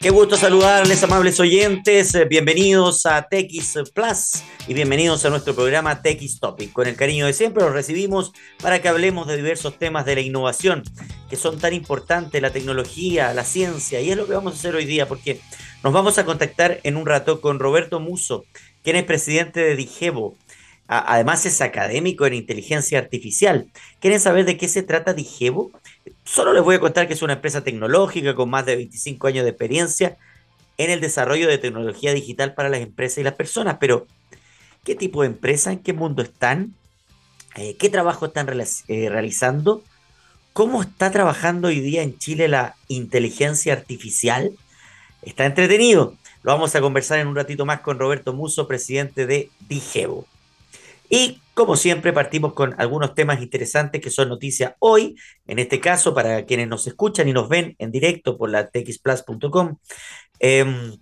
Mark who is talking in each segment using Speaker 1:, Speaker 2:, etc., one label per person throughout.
Speaker 1: Qué gusto saludarles, amables oyentes. Bienvenidos a TX Plus y bienvenidos a nuestro programa TX Topic. Con el cariño de siempre los recibimos para que hablemos de diversos temas de la innovación que son tan importantes, la tecnología, la ciencia, y es lo que vamos a hacer hoy día porque nos vamos a contactar en un rato con Roberto Muso, quien es presidente de Digevo. Además es académico en inteligencia artificial. ¿Quieren saber de qué se trata Digevo? Solo les voy a contar que es una empresa tecnológica con más de 25 años de experiencia en el desarrollo de tecnología digital para las empresas y las personas. Pero, ¿qué tipo de empresa? ¿En qué mundo están? Eh, ¿Qué trabajo están eh, realizando? ¿Cómo está trabajando hoy día en Chile la inteligencia artificial? Está entretenido. Lo vamos a conversar en un ratito más con Roberto Muso, presidente de Digevo. Y como siempre, partimos con algunos temas interesantes que son noticias hoy. En este caso, para quienes nos escuchan y nos ven en directo por la txplus.com, em,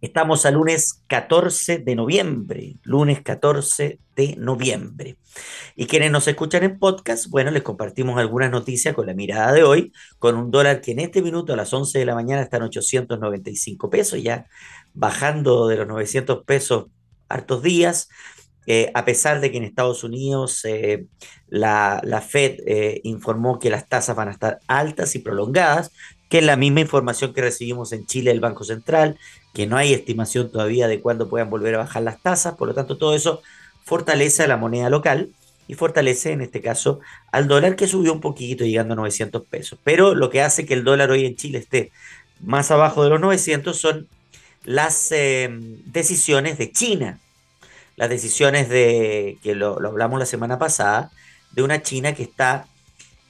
Speaker 1: estamos a lunes 14 de noviembre. Lunes 14 de noviembre. Y quienes nos escuchan en podcast, bueno, les compartimos algunas noticias con la mirada de hoy, con un dólar que en este minuto a las 11 de la mañana está en 895 pesos, ya bajando de los 900 pesos hartos días. Eh, a pesar de que en Estados Unidos eh, la, Fed eh, informó que las tasas van a estar altas y prolongadas, que es la misma información que recibimos en Chile del Banco Central, que no hay estimación todavía de cuándo puedan volver a bajar las tasas, por lo tanto todo eso fortalece a la moneda local y fortalece en este caso al dólar que subió un poquito llegando a 900 pesos. Pero lo que hace que el dólar hoy en Chile esté más abajo de los 900 son las decisiones de China las decisiones de, que lo, hablamos la semana pasada, de una China que está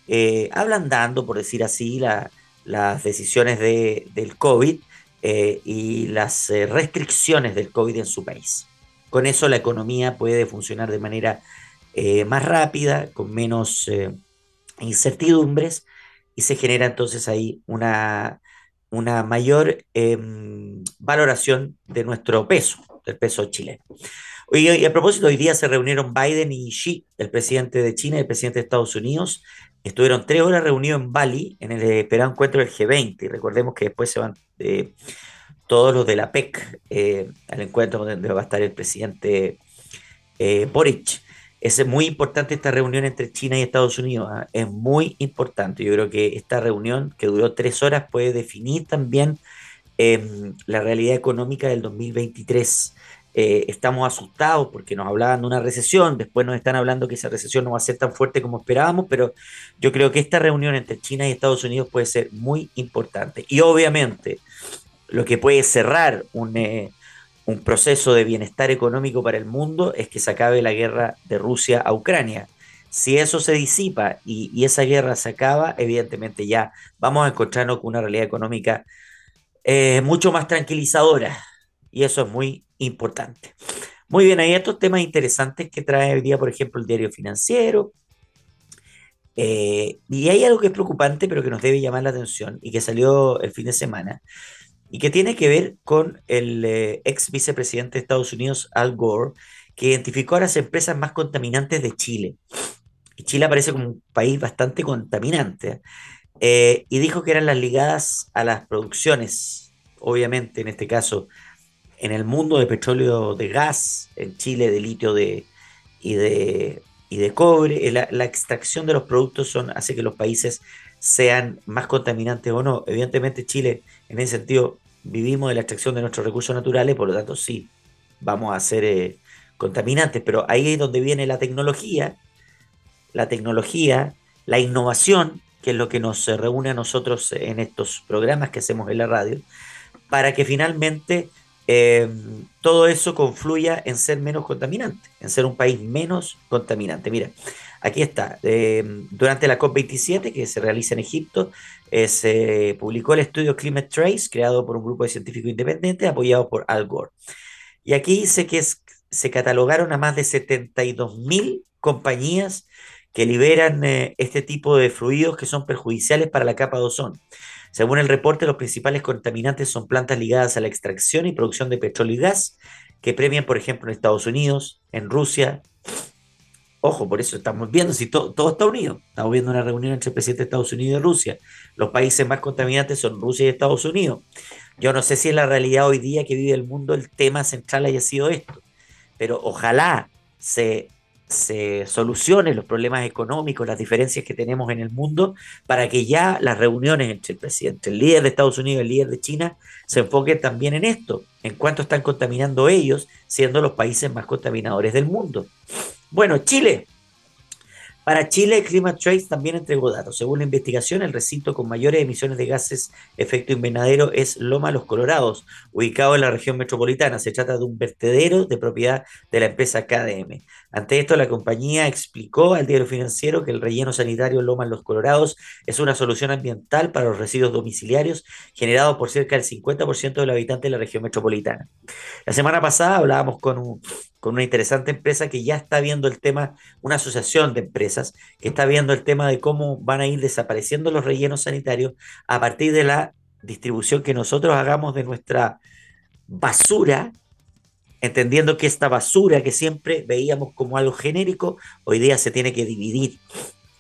Speaker 1: eh, ablandando, por decir así, las decisiones de, del COVID eh, y las eh, restricciones del COVID en su país. Con eso la economía puede funcionar de manera más rápida, con menos incertidumbres, y se genera entonces ahí una, una mayor em, valoración de nuestro peso, del peso chileno. Y a propósito, hoy día se reunieron Biden y Xi, el presidente de China y el presidente de Estados Unidos. Estuvieron tres horas reunidos en Bali en el esperado encuentro del G20. Y recordemos que después se van eh, todos los de la PEC eh, al encuentro donde va a estar el presidente eh, Boric. Es muy importante esta reunión entre China y Estados Unidos. ¿ah? Es muy importante. Yo creo que esta reunión, que duró tres horas, puede definir también em, la realidad económica del 2023. Eh, estamos asustados porque nos hablaban de una recesión, después nos están hablando que esa recesión no va a ser tan fuerte como esperábamos, pero yo creo que esta reunión entre China y Estados Unidos puede ser muy importante. Y obviamente lo que puede cerrar un, eh, un proceso de bienestar económico para el mundo es que se acabe la guerra de Rusia a Ucrania. Si eso se disipa y, esa guerra se acaba, evidentemente ya vamos a encontrarnos con una realidad económica eh, mucho más tranquilizadora. Y eso es muy importante. Muy bien, hay estos temas interesantes que trae hoy día, por ejemplo, el diario financiero. Eh, y hay algo que es preocupante, pero que nos debe llamar la atención y que salió el fin de semana, y que tiene que ver con el eh, ex vicepresidente de Estados Unidos, Al Gore, que identificó a las empresas más contaminantes de Chile. Y Chile aparece como un país bastante contaminante. Eh, y dijo que eran las ligadas a las producciones, obviamente en este caso en el mundo de petróleo de gas, en Chile de litio de, y, de, y de cobre, la, la, extracción de los productos hace que los países sean más contaminantes o no. Evidentemente Chile, en ese sentido, vivimos de la extracción de nuestros recursos naturales, por lo tanto sí, vamos a ser eh, contaminantes, pero ahí es donde viene la tecnología, la tecnología, la innovación, que es lo que nos reúne a nosotros en estos programas que hacemos en la radio, para que finalmente eh, todo eso confluya en ser menos contaminante, en ser un país menos contaminante. Mira, aquí está. Eh, durante la COP27 que se realiza en Egipto, eh, se publicó el estudio Climate Trace, creado por un grupo de científicos independientes apoyado por Al Gore. Y aquí dice que se catalogaron a más de 72 mil compañías que liberan este tipo de fluidos que son perjudiciales para la capa de ozono. Según el reporte, los principales contaminantes son plantas ligadas a la extracción y producción de petróleo y gas, que premian, por ejemplo, en Estados Unidos, en Rusia, Ojo, por eso estamos viendo, si todo está unido. Estamos viendo una reunión entre el presidente de Estados Unidos y Rusia. Los países más contaminantes son Rusia y Estados Unidos. Yo no sé si en la realidad hoy día que vive el mundo el tema central haya sido esto, pero ojalá se, se solucionen los problemas económicos, las diferencias que tenemos en el mundo, para que ya las reuniones entre el presidente, el líder de Estados Unidos y el líder de China se enfoquen también en esto, en cuánto están contaminando ellos, siendo los países más contaminadores del mundo. Bueno, Chile. Para Chile, Climate Trace también entregó datos. Según la investigación, el recinto con mayores emisiones de gases efecto invernadero es Loma Los Colorados, ubicado en la región metropolitana. Se trata de un vertedero de propiedad de la empresa KDM. Ante esto, la compañía explicó al diario financiero que el relleno sanitario Loma Los Colorados es una solución ambiental para los residuos domiciliarios generados por cerca del 50% de los habitantes de la región metropolitana. La semana pasada hablábamos con un con una interesante empresa que ya está viendo el tema, una asociación de empresas que está viendo el tema de cómo van a ir desapareciendo los rellenos sanitarios a partir de la distribución que nosotros hagamos de nuestra basura, entendiendo que esta basura que siempre veíamos como algo genérico, hoy día se tiene que dividir.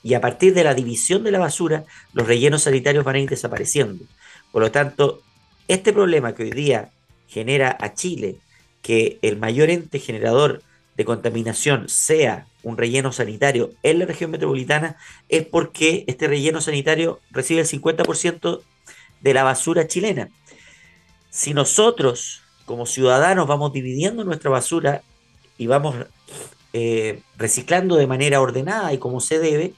Speaker 1: Y a partir de la división de la basura, los rellenos sanitarios van a ir desapareciendo. Por lo tanto, este problema que hoy día genera a Chile que el mayor ente generador de contaminación sea un relleno sanitario en la región metropolitana es porque este relleno sanitario recibe el 50% de la basura chilena. Si nosotros como ciudadanos vamos dividiendo nuestra basura y vamos eh, reciclando de manera ordenada y como se debe,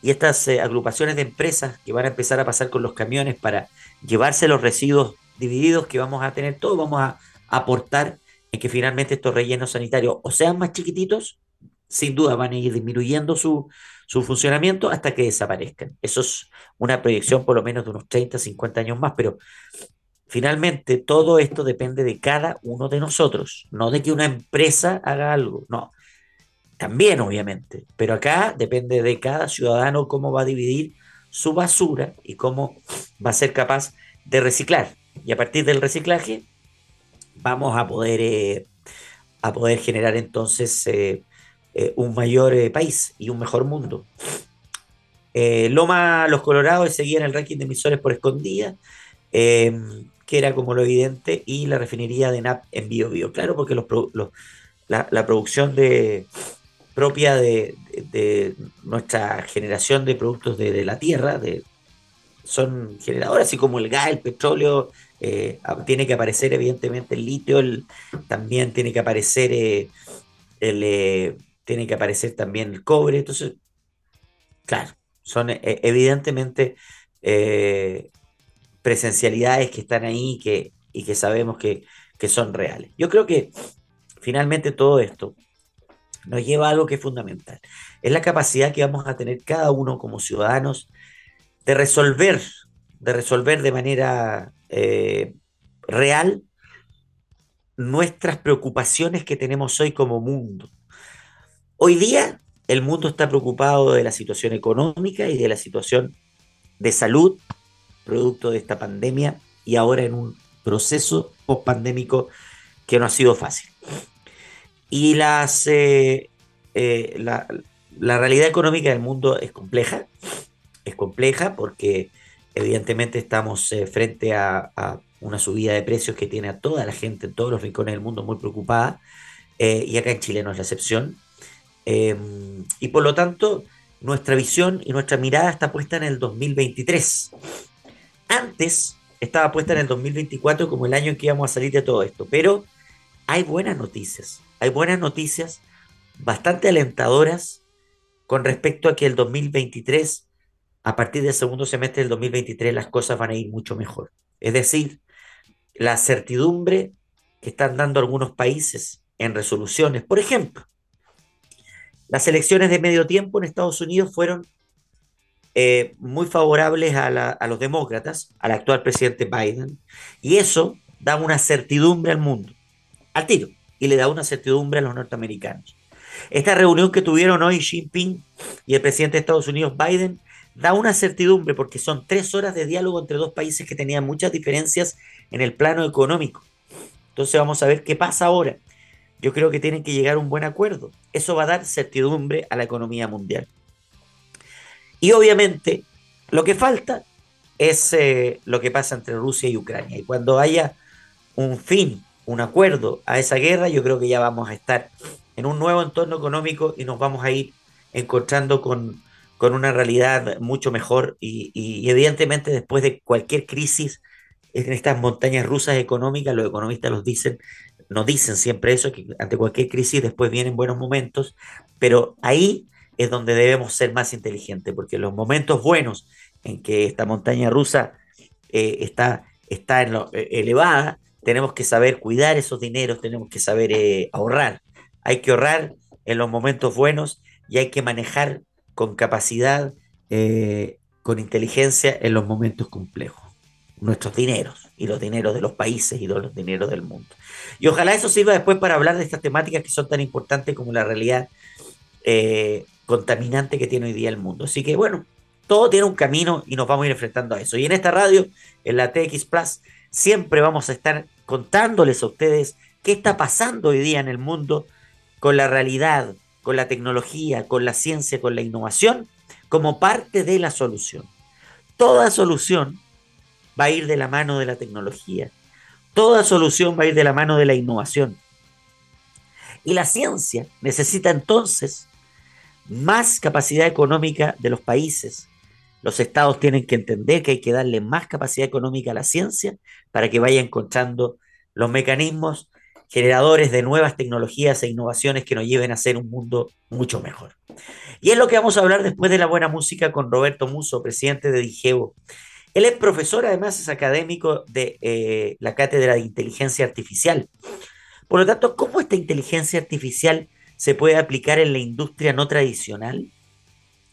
Speaker 1: y estas eh, agrupaciones de empresas que van a empezar a pasar con los camiones para llevarse los residuos divididos que vamos a tener todos, vamos a aportar en que finalmente estos rellenos sanitarios o sean más chiquititos, sin duda van a ir disminuyendo su, funcionamiento hasta que desaparezcan. Eso es una proyección por lo menos de unos 30, 50 años más, pero finalmente todo esto depende de cada uno de nosotros, no de que una empresa haga algo, no. También, obviamente, pero acá depende de cada ciudadano cómo va a dividir su basura y cómo va a ser capaz de reciclar. Y a partir del reciclaje, vamos a poder, eh, a poder generar entonces eh, eh, un mayor país y un mejor mundo. Loma Los Colorados seguía en el ranking de emisores por escondida, que era como lo evidente, y la refinería de NAP en Bio Bio. Claro, porque los, la, producción de, propia de, nuestra generación de productos de, la tierra, de, son generadores, así como el gas, el petróleo, eh, tiene que aparecer evidentemente el litio, también tiene que aparecer eh, el, eh, tiene que aparecer también el cobre. Entonces, claro, son evidentemente presencialidades que están ahí que, y que sabemos que, que son reales. Yo creo que finalmente todo esto nos lleva a algo que es fundamental. Es la capacidad que vamos a tener cada uno como ciudadanos de resolver, de resolver de manera eh, real nuestras preocupaciones que tenemos hoy como mundo. Hoy día el mundo está preocupado de la situación económica y de la situación de salud, producto de esta pandemia y ahora en un proceso post-pandémico que no ha sido fácil. Y eh, eh, la, la realidad económica del mundo es compleja, es compleja porque evidentemente estamos eh, frente a, una subida de precios que tiene a toda la gente en todos los rincones del mundo muy preocupada y acá en Chile no es la excepción. Em, y por lo tanto, nuestra visión y nuestra mirada está puesta en el 2023. Antes estaba puesta en el 2024 como el año en que íbamos a salir de todo esto, pero hay buenas noticias, hay buenas noticias bastante alentadoras con respecto a que el 2023 a partir del segundo semestre del 2023 las cosas van a ir mucho mejor. Es decir, la certidumbre que están dando algunos países en resoluciones, por ejemplo, las elecciones de medio tiempo en Estados Unidos fueron eh, muy favorables a, a, los demócratas, al actual presidente Biden, y eso da una certidumbre al mundo, al tiro, y le da una certidumbre a los norteamericanos. Esta reunión que tuvieron hoy Xi Jinping y el presidente de Estados Unidos Biden da una certidumbre porque son tres horas de diálogo entre dos países que tenían muchas diferencias en el plano económico. Entonces vamos a ver qué pasa ahora. yo creo que tienen que llegar a un buen acuerdo. Eso va a dar certidumbre a la economía mundial. Y obviamente lo que falta es eh, lo que pasa entre Rusia y Ucrania. Y cuando haya un fin, un acuerdo a esa guerra, yo creo que ya vamos a estar en un nuevo entorno económico y nos vamos a ir encontrando con, con una realidad mucho mejor y, evidentemente después de cualquier crisis en estas montañas rusas económicas, los economistas los dicen, nos dicen siempre eso, que ante cualquier crisis después vienen buenos momentos, pero ahí es donde debemos ser más inteligentes, porque los momentos buenos en que esta montaña rusa eh, está, está eh, elevada, tenemos que saber cuidar esos dineros, tenemos que saber eh, ahorrar. Hay que ahorrar en los momentos buenos y hay que manejar con capacidad, con inteligencia en los momentos complejos. Nuestros dineros y los dineros de los países y los dineros del mundo. Y ojalá eso sirva después para hablar de estas temáticas que son tan importantes como la realidad contaminante que tiene hoy día el mundo. Así que bueno, todo tiene un camino y nos vamos a ir enfrentando a eso. Y en esta radio, en la TX Plus, siempre vamos a estar contándoles a ustedes qué está pasando hoy día en el mundo con la realidad, con la tecnología, con la ciencia, con la innovación, como parte de la solución. Toda solución va a ir de la mano de la tecnología. Toda solución va a ir de la mano de la innovación. Y la ciencia necesita entonces más capacidad económica de los países. Los estados tienen que entender que hay que darle más capacidad económica a la ciencia para que vaya encontrando los mecanismos generadores de nuevas tecnologías e innovaciones que nos lleven a hacer un mundo mucho mejor. Y es lo que vamos a hablar después de la buena música con Roberto Muso, presidente de Digeo. Él es profesor, además es académico de eh, la Cátedra de Inteligencia Artificial. Por lo tanto, ¿cómo esta inteligencia artificial se puede aplicar en la industria no tradicional?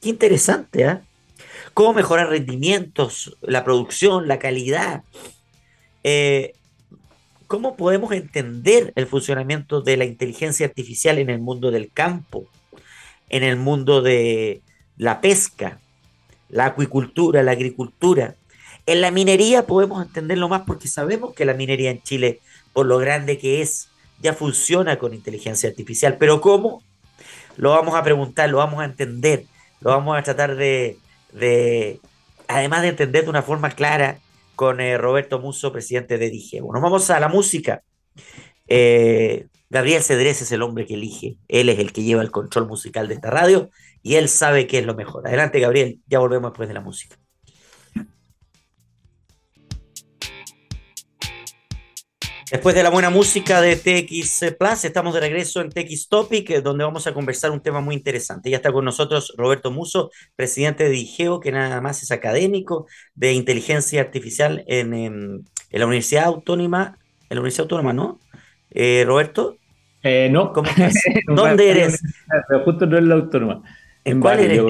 Speaker 1: Qué interesante, ¿ah? ¿Cómo mejorar rendimientos, la producción, la calidad? Eh, ¿Cómo podemos entender el funcionamiento de la inteligencia artificial en el mundo del campo, en el mundo de la pesca, la acuicultura, la agricultura? En la minería podemos entenderlo más porque sabemos que la minería en Chile, por lo grande que es, ya funciona con inteligencia artificial. Pero ¿cómo? Lo vamos a preguntar, lo vamos a entender, lo vamos a tratar de, de además de entender de una forma clara, con eh, Roberto Muso, presidente de Digeo. Nos vamos a la música. Eh, Gabriel Cedrés es el hombre que elige. Él es el que lleva el control musical de esta radio y él sabe qué es lo mejor. Adelante, Gabriel. Ya volvemos después de la música. Después de la buena música de TX Plus, estamos de regreso en TX Topic, donde vamos a conversar un tema muy interesante. Ya está con nosotros Roberto Muso, presidente de IGEO, que nada más es académico de inteligencia artificial en, la Universidad Autónoma, en la Universidad Autónoma, ¿no? Eh, Roberto.
Speaker 2: Eh, no.
Speaker 1: ¿Cómo ¿Dónde eres?
Speaker 2: justo no es la Autónoma.
Speaker 1: ¿En, cuál eres?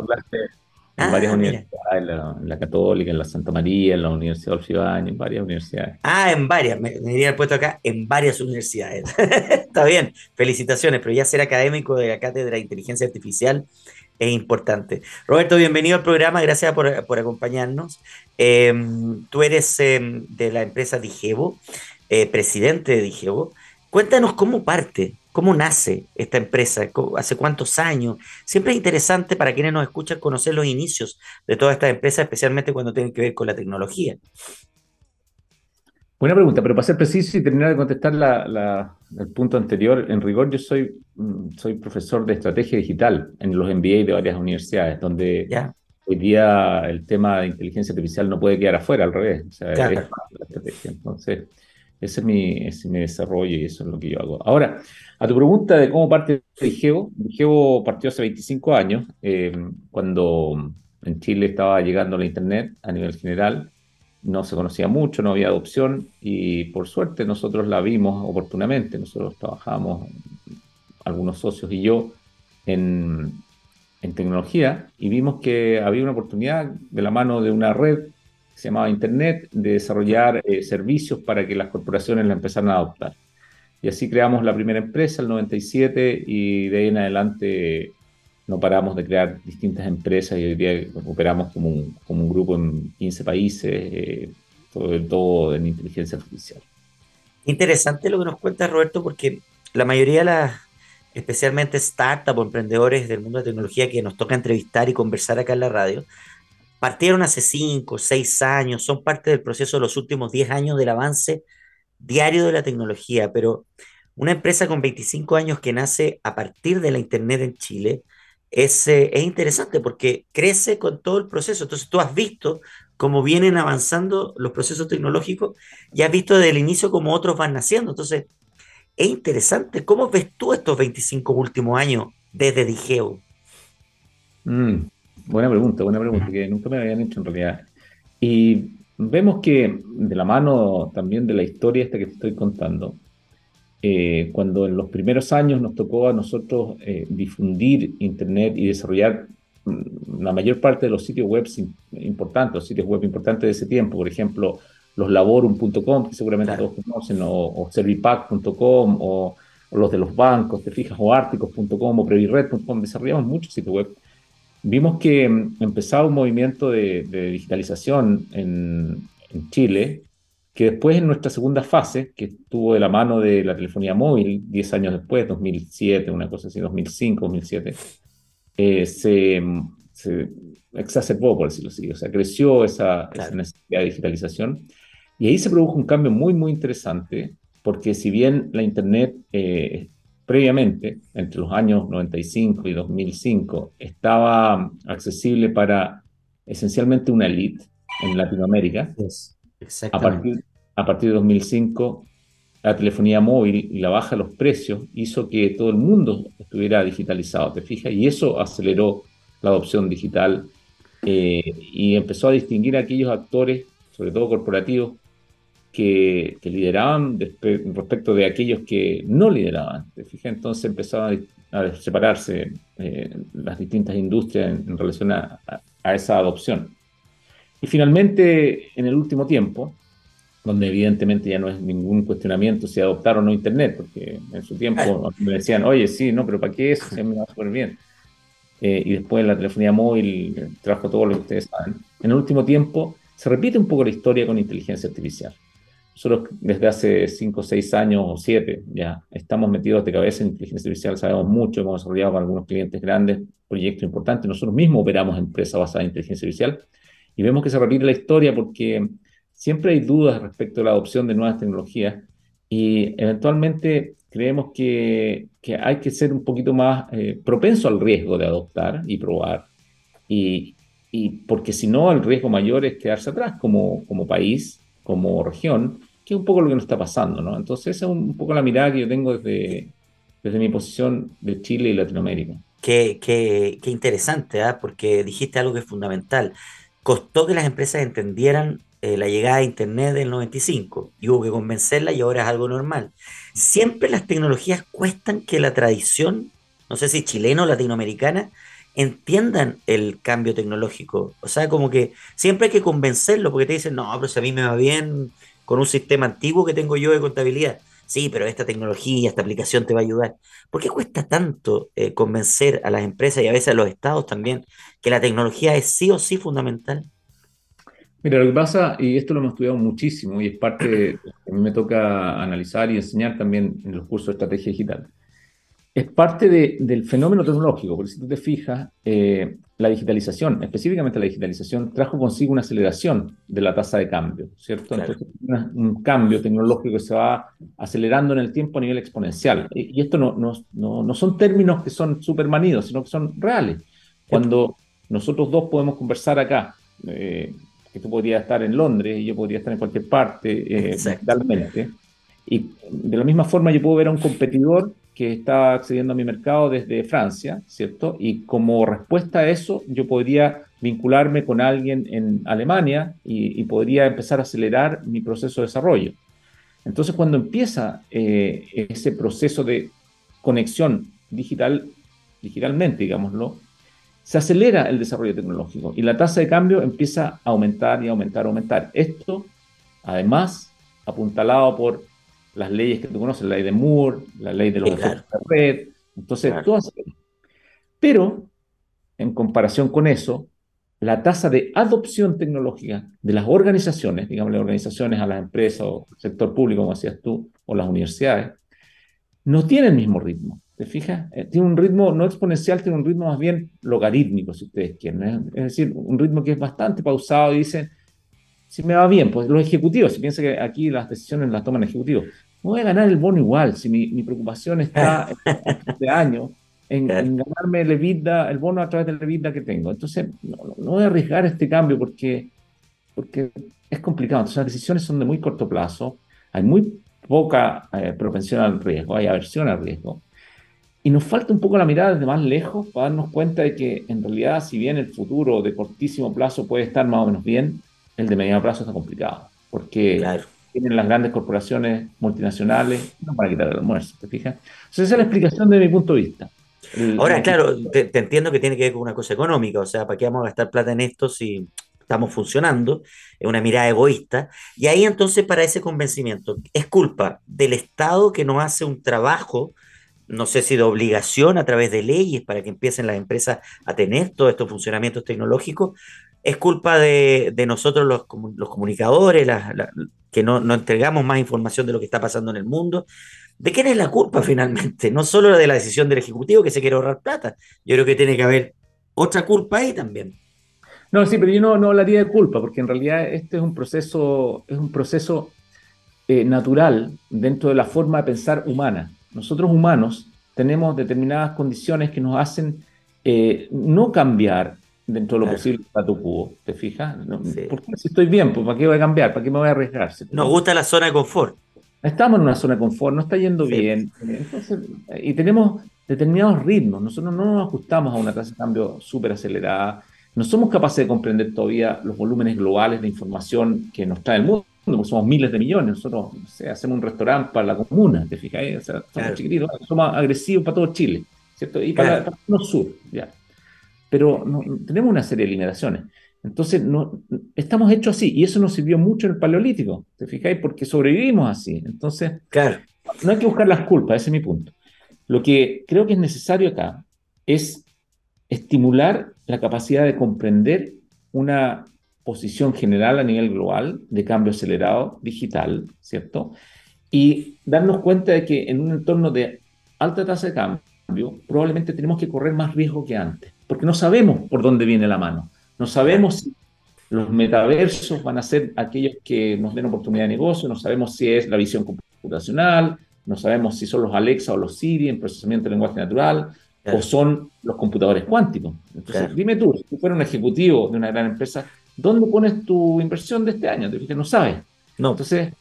Speaker 2: En varias ah, universidades, en la, Católica, en la Santa María, en la Universidad de en varias universidades.
Speaker 1: Ah, en varias, me, me diría el puesto acá, en varias universidades. Está bien, felicitaciones, pero ya ser académico de la Cátedra de Inteligencia Artificial es importante. Roberto, bienvenido al programa, gracias por, acompañarnos. Em, tú eres em, de la empresa Digevo, eh, presidente de Digevo. Cuéntanos cómo parte ¿Cómo nace esta empresa? ¿Hace cuántos años? Siempre es interesante para quienes nos escuchan conocer los inicios de toda esta empresa, especialmente cuando tienen que ver con la tecnología.
Speaker 2: Buena pregunta, pero para ser preciso y terminar de contestar el punto anterior, en rigor yo soy, mm, soy profesor de estrategia digital en los MBA de varias universidades, donde hoy día el tema de inteligencia artificial no puede quedar afuera, al revés. O sea, es la estrategia. Entonces, ese es, mi, ese es mi desarrollo y eso es lo que yo hago. Ahora, a tu pregunta de cómo parte Digeo, Digeo partió hace 25 años, eh, cuando en Chile estaba llegando la Internet a nivel general, no se conocía mucho, no había adopción y por suerte nosotros la vimos oportunamente, nosotros trabajamos, algunos socios y yo, en, en tecnología y vimos que había una oportunidad de la mano de una red que se llamaba Internet de desarrollar eh, servicios para que las corporaciones la empezaran a adoptar. Y así creamos la primera empresa, el 97, y de ahí en adelante no paramos de crear distintas empresas y hoy día operamos como un, como un grupo en 15 países, eh, todo, todo en inteligencia artificial.
Speaker 1: Interesante lo que nos cuenta Roberto, porque la mayoría de las, especialmente startups o emprendedores del mundo de tecnología que nos toca entrevistar y conversar acá en la radio, partieron hace 5, 6 años, son parte del proceso de los últimos 10 años del avance diario de la tecnología, pero una empresa con 25 años que nace a partir de la Internet en Chile es, eh, es interesante porque crece con todo el proceso. Entonces tú has visto cómo vienen avanzando los procesos tecnológicos y has visto desde el inicio cómo otros van naciendo. Entonces, es interesante. ¿Cómo ves tú estos 25 últimos años desde Digeo?
Speaker 2: Mm, buena pregunta, buena pregunta, que nunca me habían hecho en realidad. Y vemos que de la mano también de la historia esta que te estoy contando, eh, cuando en los primeros años nos tocó a nosotros eh, difundir Internet y desarrollar mm, la mayor parte de los sitios web importantes, los sitios web importantes de ese tiempo, por ejemplo, los laborum.com, que seguramente todos conocen, o, o servipack.com, o, los de los bancos, te fijas, o articos.com, o previred.com, desarrollamos muchos sitios web. Vimos que mm, empezaba un movimiento de, digitalización en, en, Chile, que después en nuestra segunda fase, que estuvo de la mano de la telefonía móvil, 10 años después, 2007, una cosa así, 2005, 2007, eh, se, se, exacerbó, por decirlo así, o sea, creció esa, esa necesidad de digitalización. Y ahí se produjo un cambio muy, muy interesante, porque si bien la Internet eh, previamente, entre los años 95 y 2005, estaba accesible para esencialmente una elite en Latinoamérica, a, partir, a partir de 2005 la telefonía móvil y la baja de los precios hizo que todo el mundo estuviera digitalizado, ¿te fijas? Y eso aceleró la adopción digital eh, y empezó a distinguir a aquellos actores, sobre todo corporativos, que, lideraban respecto de aquellos que no lideraban. ¿te fijas? Entonces empezaban a, separarse eh, las distintas industrias en, relación a, esa adopción. Y finalmente, en el último tiempo, donde evidentemente ya no es ningún cuestionamiento si adoptar o no Internet, porque en su tiempo me decían, oye, sí, no, pero ¿para qué eso? Se me va súper bien. Eh, y después la telefonía móvil trajo todo lo que ustedes saben. En el último tiempo se repite un poco la historia con inteligencia artificial. Nosotros desde hace 5 o 6 años o 7 ya estamos metidos de cabeza en inteligencia artificial, sabemos mucho, hemos desarrollado con algunos clientes grandes proyectos importantes. Nosotros mismos operamos empresas basadas en inteligencia artificial y vemos que se repite la historia porque siempre hay dudas respecto a la adopción de nuevas tecnologías y eventualmente creemos que, que hay que ser un poquito más eh, propenso al riesgo de adoptar y probar. Y, y porque si no, el riesgo mayor es quedarse atrás como, como país, como región que es un poco lo que nos está pasando, ¿no? Entonces esa es un poco la mirada que yo tengo desde, desde mi posición de Chile y Latinoamérica.
Speaker 1: Qué, qué, interesante, ¿ah? porque dijiste algo que es fundamental. Costó que las empresas entendieran eh, la llegada de Internet del 95 y hubo que convencerla y ahora es algo normal. Siempre las tecnologías cuestan que la tradición, no sé si chilena o latinoamericana, entiendan el cambio tecnológico. O sea, como que siempre hay que convencerlo porque te dicen, no, pero si a mí me va bien, con un sistema antiguo que tengo yo de contabilidad. Sí, pero esta tecnología, esta aplicación te va a ayudar. ¿Por qué cuesta tanto eh, convencer a las empresas y a veces a los estados también que la tecnología es sí o sí fundamental?
Speaker 2: Mira, lo que pasa, y esto lo hemos estudiado muchísimo y es parte de, a mí me toca analizar y enseñar también en los cursos de estrategia digital, es parte del fenómeno tecnológico, porque si tú te fijas, eh, la digitalización, específicamente la digitalización, trajo consigo una aceleración de la tasa de cambio, ¿cierto? Entonces, un cambio tecnológico que se va acelerando en el tiempo a nivel exponencial. Y, esto no, no, no, son términos que son supermanidos, sino que son reales. Cuando nosotros dos podemos conversar acá, eh, que tú podrías estar en Londres y yo podría estar en cualquier parte, eh, y de la misma forma yo puedo ver a un competidor que está accediendo a mi mercado desde Francia, ¿cierto? Y como respuesta a eso, yo podría vincularme con alguien en Alemania y, podría empezar a acelerar mi proceso de desarrollo. Entonces, cuando empieza eh, ese proceso de conexión digital, digitalmente, digámoslo, se acelera el desarrollo tecnológico y la tasa de cambio empieza a aumentar y aumentar, aumentar. Esto, además, apuntalado por las leyes que tú conoces, la ley de Moore, la ley de los efectos de red, entonces todas. Pero, en comparación con eso, la tasa de adopción tecnológica de las organizaciones, digamos las organizaciones a las empresas o sector público, como decías tú, o las universidades, no tiene el mismo ritmo. ¿Te fijas? Eh, tiene un ritmo no exponencial, tiene un ritmo más bien logarítmico, si ustedes quieren. ¿eh? Es decir, un ritmo que es bastante pausado y dicen, si me va bien, pues los ejecutivos, si piensa que aquí las decisiones las toman ejecutivos, voy a ganar el bono igual, si mi, preocupación está en este año en, ganarme el, EBITDA, el bono a través del EBITDA que tengo. Entonces, no, voy a arriesgar este cambio porque, porque es complicado. Entonces, las decisiones son de muy corto plazo, hay muy poca eh, propensión al riesgo, hay aversión al riesgo. Y nos falta un poco la mirada desde más lejos para darnos cuenta de que en realidad, si bien el futuro de cortísimo plazo puede estar más o menos bien, el de mediano plazo está complicado. Porque tienen las grandes corporaciones multinacionales, no para quitar el almuerzo, ¿te fijas? Entonces, esa es la explicación de mi punto de vista.
Speaker 1: Ahora, claro, te, entiendo que tiene que ver con una cosa económica, o sea, ¿para qué vamos a gastar plata en esto si estamos funcionando? Es una mirada egoísta. Y ahí entonces, para ese convencimiento, ¿es culpa del Estado que no hace un trabajo, no sé si de obligación a través de leyes para que empiecen las empresas a tener todos estos funcionamientos tecnológicos? ¿Es culpa de, nosotros los, comunicadores, que no, no entregamos más información de lo que está pasando en el mundo? ¿De quién es la culpa finalmente? No solo de la decisión del Ejecutivo que se quiere ahorrar plata. Yo creo que tiene que haber otra culpa ahí también.
Speaker 2: No, sí, pero yo no, no hablaría de culpa, porque en realidad este es un proceso, es un proceso eh, natural dentro de la forma de pensar humana. Nosotros humanos tenemos determinadas condiciones que nos hacen eh, no cambiar dentro de lo posible el statu quo, ¿te fijas? Si estoy bien, pues ¿para qué voy a cambiar? ¿Para qué me voy a arriesgar?
Speaker 1: Nos gusta la zona de confort.
Speaker 2: Estamos en una zona de confort, no está yendo bien. y tenemos determinados ritmos. Nosotros no nos ajustamos a una tasa de cambio súper acelerada. No somos capaces de comprender todavía los volúmenes globales de información que nos trae el mundo, porque somos miles de millones. Nosotros hacemos un restaurante para la comuna, ¿te fijas? O sea, somos chiquititos, somos agresivos para todo Chile, ¿cierto? Y para, el sur, ya. Pero no, tenemos una serie de limitaciones. Entonces, no, estamos hechos así, y eso nos sirvió mucho en el Paleolítico, ¿te fijáis? Porque sobrevivimos así. Entonces, claro. no hay que buscar las culpas, ese es mi punto. Lo que creo que es necesario acá es estimular la capacidad de comprender una posición general a nivel global de cambio acelerado digital, ¿cierto? Y darnos cuenta de que en un entorno de alta tasa de cambio, probablemente tenemos que correr más riesgo que antes, porque no sabemos por dónde viene la mano. No sabemos si los metaversos van a ser aquellos que nos den oportunidad de negocio, no sabemos si es la visión computacional, no sabemos si son los Alexa o los Siri en procesamiento de lenguaje natural, o son los computadores cuánticos. Entonces, dime tú, si tú fueras un ejecutivo de una gran empresa, ¿dónde pones tu inversión de este año? Te dije, no sabes. No. Entonces,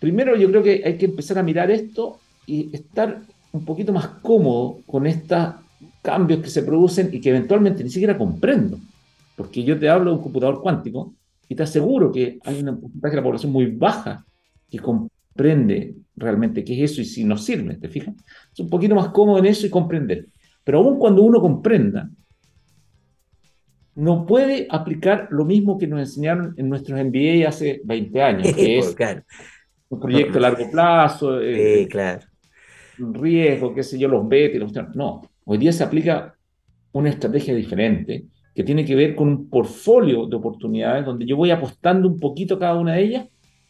Speaker 2: primero yo creo que hay que empezar a mirar esto y estar un poquito más cómodo con estos cambios que se producen y que eventualmente ni siquiera comprendo. Porque yo te hablo de un computador cuántico y te aseguro que hay una porcentaje de la población muy baja que comprende realmente qué es eso y si nos sirve, ¿te fijas? Es un poquito más cómodo en eso y comprender. Pero aún cuando uno comprenda, no puede aplicar lo mismo que nos enseñaron en nuestros MBA hace 20 años, que es un proyecto a largo plazo,
Speaker 1: eh, claro.
Speaker 2: un riesgo, qué sé yo, los betas. No, hoy día se aplica una estrategia diferente que tiene que ver con un portfolio de oportunidades donde yo voy apostando un poquito cada una de ellas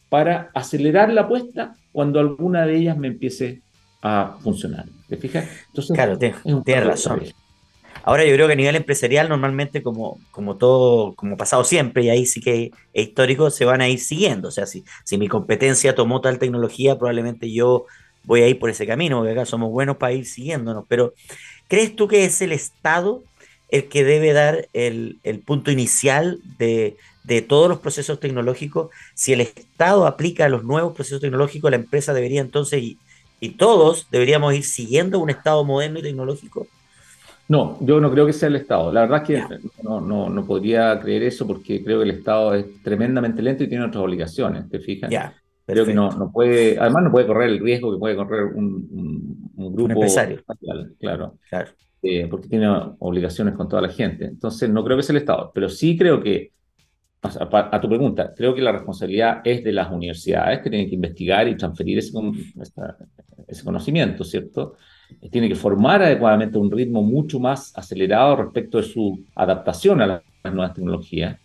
Speaker 2: para acelerar la apuesta cuando alguna de ellas me empiece a funcionar. ¿Te fijas?
Speaker 1: Entonces, claro, tienes razón. Ahora yo creo que a nivel empresarial normalmente como, como todo, como pasado siempre, y ahí sí que es histórico, se van a ir siguiendo. O sea, si, si mi competencia tomó tal tecnología, probablemente yo voy a ir por ese camino, porque acá somos buenos para ir siguiéndonos. Pero, ¿crees tú que es el Estado el que debe dar el, punto inicial de, todos los procesos tecnológicos. Si el Estado aplica los nuevos procesos tecnológicos, la empresa debería entonces, y, todos deberíamos ir siguiendo un Estado moderno y tecnológico.
Speaker 2: No, yo no creo que sea el Estado. La verdad es que no, no, podría creer eso porque creo que el Estado es tremendamente lento y tiene otras obligaciones, ¿te fijas? Ya, creo que no, no puede, además no puede correr el riesgo que puede correr un, grupo
Speaker 1: empresario.
Speaker 2: claro. claro. Eh, porque tiene obligaciones con toda la gente. Entonces, no creo que sea el Estado, pero sí creo que, a, tu pregunta, creo que la responsabilidad es de las universidades que tienen que investigar y transferir ese, ese conocimiento, ¿cierto? Tiene que formar adecuadamente un ritmo mucho más acelerado respecto de su adaptación a las nuevas tecnologías.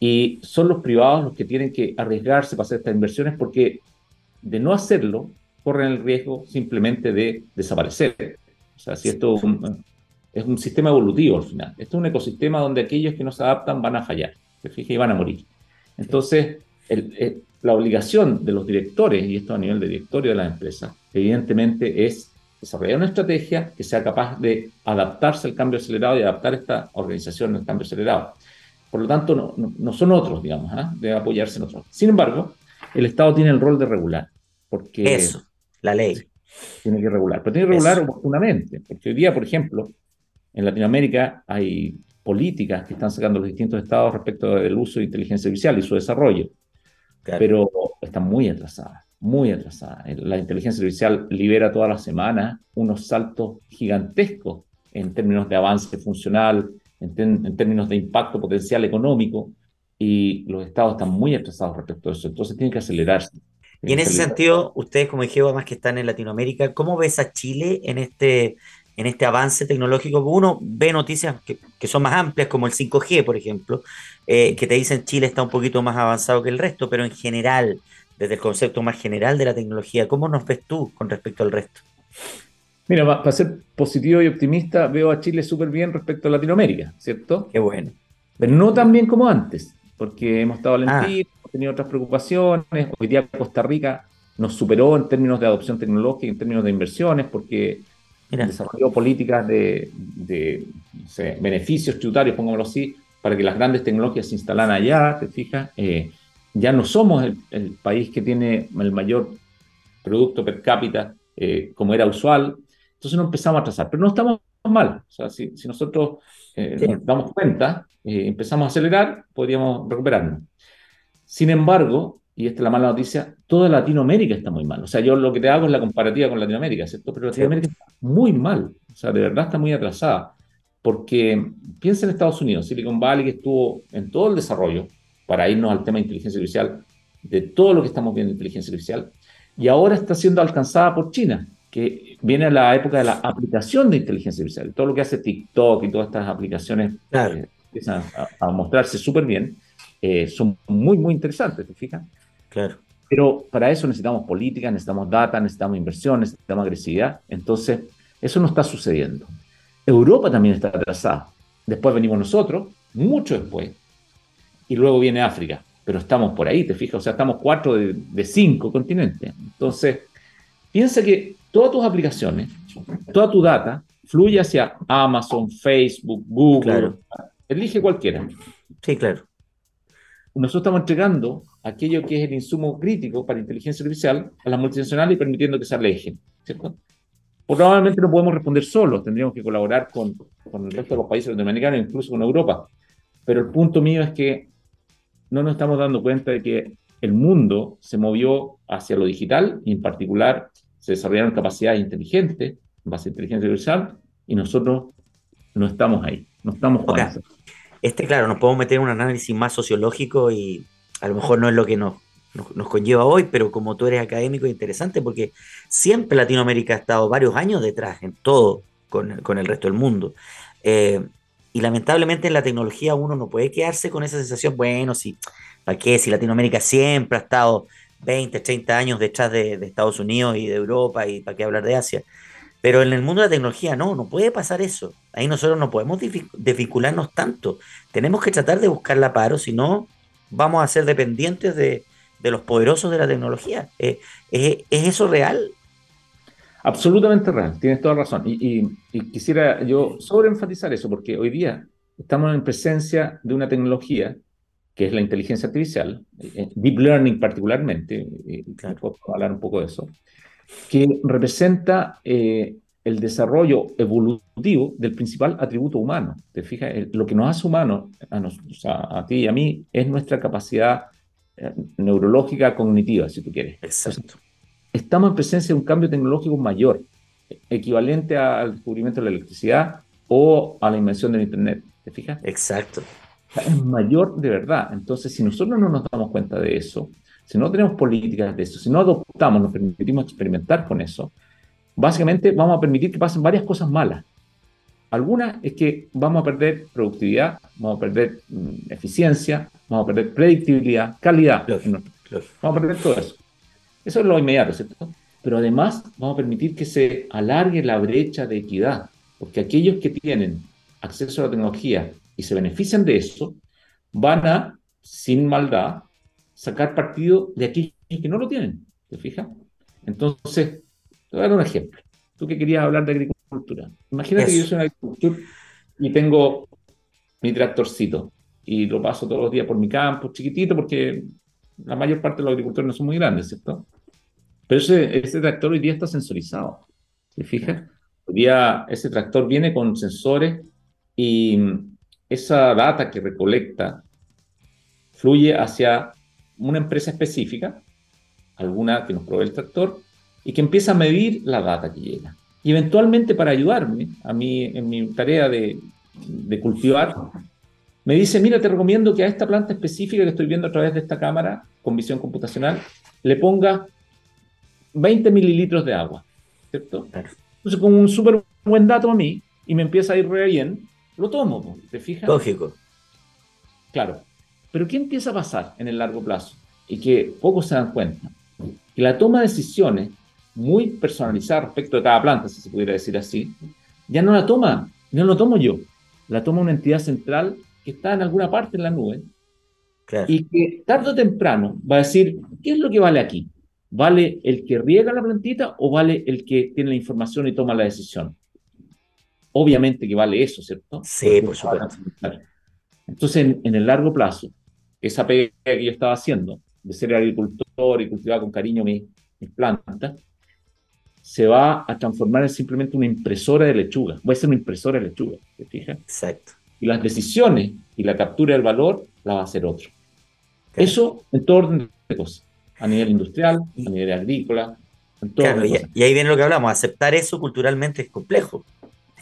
Speaker 2: Y son los privados los que tienen que arriesgarse para hacer estas inversiones porque de no hacerlo, corren el riesgo simplemente de desaparecer. O sea, si esto es un, sistema evolutivo al final. Esto es un ecosistema donde aquellos que no se adaptan van a fallar, se fija, y van a morir. Entonces, la obligación de los directores, y esto a nivel de directorio de las empresas, evidentemente es desarrollar una estrategia que sea capaz de adaptarse al cambio acelerado y adaptar esta organización al cambio acelerado. Por lo tanto, no, no, son otros, digamos, ¿ah? de apoyarse en otros. Sin embargo, el Estado tiene el rol de regular. Porque
Speaker 1: Eso, la ley.
Speaker 2: Tiene que regular, pero tiene que regular oportunamente. Porque hoy día, por ejemplo, en Latinoamérica hay políticas que están sacando los distintos estados respecto del uso de inteligencia artificial y su desarrollo, pero están muy atrasadas muy atrasada. La inteligencia artificial libera todas las semanas unos saltos gigantescos en términos de avance funcional, en, términos de impacto potencial económico, y los estados están muy atrasados respecto a eso. Entonces tienen que acelerarse.
Speaker 1: y en ese sentido, ustedes como dijeron, más que están en Latinoamérica, ¿cómo ves a Chile en este, en este avance tecnológico? Uno ve noticias que, que son más amplias, como el 5G, por ejemplo, eh, que te dicen Chile está un poquito más avanzado que el resto, pero en general, desde el concepto más general de la tecnología. ¿Cómo nos ves tú con respecto al resto?
Speaker 2: Mira, para ser positivo y optimista, veo a Chile súper bien respecto a Latinoamérica, ¿cierto?
Speaker 1: Qué bueno.
Speaker 2: Pero no tan bien como antes, porque hemos estado lentos, ah. hemos tenido otras preocupaciones. Hoy día Costa Rica nos superó en términos de adopción tecnológica, en términos de inversiones, porque desarrolló políticas de, beneficios tributarios, pongámoslo así, para que las grandes tecnologías se instalan allá, ¿te fijas? Eh, ya no somos el, país que tiene el mayor producto per cápita eh, como era usual, entonces no empezamos a atrasar, pero no estamos mal, o sea, si, nosotros eh, nos damos cuenta, eh, empezamos a acelerar, podríamos recuperarnos. Sin embargo, y esta es la mala noticia, toda Latinoamérica está muy mal. O sea, yo lo que te hago es la comparativa con Latinoamérica, ¿cierto? Pero Latinoamérica está muy mal, o sea, de verdad está muy atrasada. Porque piensa en Estados Unidos, Silicon Valley que estuvo en todo el desarrollo, para irnos al tema de inteligencia artificial, de todo lo que estamos viendo en inteligencia artificial, y ahora está siendo alcanzada por China, que viene a la época de la aplicación de inteligencia artificial. Todo lo que hace TikTok y todas estas aplicaciones eh, empiezan a, mostrarse súper bien, eh, son muy, muy interesantes, ¿te fijas?
Speaker 1: Claro.
Speaker 2: Pero para eso necesitamos política, necesitamos data, necesitamos inversión, necesitamos agresividad. Entonces, eso no está sucediendo. Europa también está atrasada. Después venimos nosotros, mucho después, y luego viene África. Pero estamos por ahí, te fijas, o sea, estamos cuatro de, cinco continentes. Entonces, piensa que todas tus aplicaciones, toda tu data, fluye hacia Amazon, Facebook, Google, elige cualquiera.
Speaker 1: Sí, claro.
Speaker 2: Nosotros estamos entregando aquello que es el insumo crítico para inteligencia artificial a las multinacionales y permitiendo que se alejen, ¿cierto? Probablemente no podemos responder solos, tendríamos que colaborar con, con el resto de los países latinoamericanos, incluso con Europa. Pero el punto mío es que no nos estamos dando cuenta de que el mundo se movió hacia lo digital y en particular se desarrollaron capacidades inteligentes en base a inteligencia artificial y nosotros no estamos ahí, no estamos
Speaker 1: okay. Este, claro, nos podemos meter en un análisis más sociológico y a lo mejor no es lo que nos, nos, conlleva hoy, pero como tú eres académico es interesante porque siempre Latinoamérica ha estado varios años detrás en todo con, con el resto del mundo. Eh, y lamentablemente en la tecnología uno no puede quedarse con esa sensación, bueno, si, ¿para qué? Si Latinoamérica siempre ha estado 20, 30 años detrás de, Estados Unidos y de Europa y para qué hablar de Asia. Pero en el mundo de la tecnología no, no puede pasar eso. Ahí nosotros no podemos desvincularnos tanto. Tenemos que tratar de buscar la paro, si no vamos a ser dependientes de, los poderosos de la tecnología. Eh, ¿Es eso real?
Speaker 2: Absolutamente real, tienes toda razón. Y, quisiera yo sobreenfatizar eso, porque hoy día estamos en presencia de una tecnología que es la inteligencia artificial, eh, deep learning particularmente, y puedo hablar un poco de eso, que representa eh, el desarrollo evolutivo del principal atributo humano. Te fijas, lo que nos hace humanos, a, a ti y a mí, es nuestra capacidad eh, neurológica cognitiva, si tú quieres.
Speaker 1: Exacto
Speaker 2: estamos en presencia de un cambio tecnológico mayor, equivalente al descubrimiento de la electricidad o a la invención del Internet. ¿Te fijas?
Speaker 1: Exacto.
Speaker 2: Es mayor de verdad. Entonces, si nosotros no nos damos cuenta de eso, si no tenemos políticas de eso, si no adoptamos, nos permitimos experimentar con eso, básicamente vamos a permitir que pasen varias cosas malas. Algunas es que vamos a perder productividad, vamos a perder mm, eficiencia, vamos a perder predictibilidad, calidad. Vamos a perder todo eso. Eso es lo inmediato, ¿cierto? pero además vamos a permitir que se alargue la brecha de equidad, porque aquellos que tienen acceso a la tecnología y se benefician de eso, van a, sin maldad, sacar partido de aquellos que no lo tienen. ¿Te fijas? Entonces, te voy a dar un ejemplo. Tú que querías hablar de agricultura. Imagínate que yo soy un agricultor y tengo mi tractorcito y lo paso todos los días por mi campo, chiquitito, porque la mayor parte de los agricultores no son muy grandes, ¿cierto? Pero ese, ese tractor hoy día está sensorizado. ¿Te fijas? Hoy día ese tractor viene con sensores y esa data que recolecta fluye hacia una empresa específica, alguna que nos provee el tractor, y que empieza a medir la data que llega. Y eventualmente para ayudarme a mí en mi tarea de, de cultivar, me dice, mira, te recomiendo que a esta planta específica que estoy viendo a través de esta cámara con visión computacional, le ponga 20 mililitros de agua, ¿cierto? Entonces, con un súper buen dato a mí, y me empieza a ir re bien, lo tomo, ¿te fijas?
Speaker 1: Lógico.
Speaker 2: Claro. Pero ¿qué empieza a pasar en el largo plazo? Y que pocos se dan cuenta. Que la toma de decisiones muy personalizada respecto de cada planta, si se pudiera decir así, ya no la toma, no lo tomo yo, la toma una entidad central que está en alguna parte en la nube y que tarde o temprano va a decir, ¿qué es lo que vale aquí? ¿Vale el que riega la plantita o vale el que tiene la información y toma la decisión? Obviamente que vale eso, ¿cierto?
Speaker 1: Sí, por supuesto.
Speaker 2: Entonces, en, el largo plazo, esa pega que yo estaba haciendo, de ser agricultor y cultivar con cariño mis, mis plantas, se va a transformar en simplemente una impresora de lechuga. Va a ser una impresora de lechuga, ¿te fijas?
Speaker 1: Exacto.
Speaker 2: Y las decisiones y la captura del valor la va a hacer otro. Eso en todo orden de cosas. A nivel industrial, a nivel agrícola. En todo
Speaker 1: claro, y, ahí viene lo que hablamos. Aceptar eso culturalmente es complejo.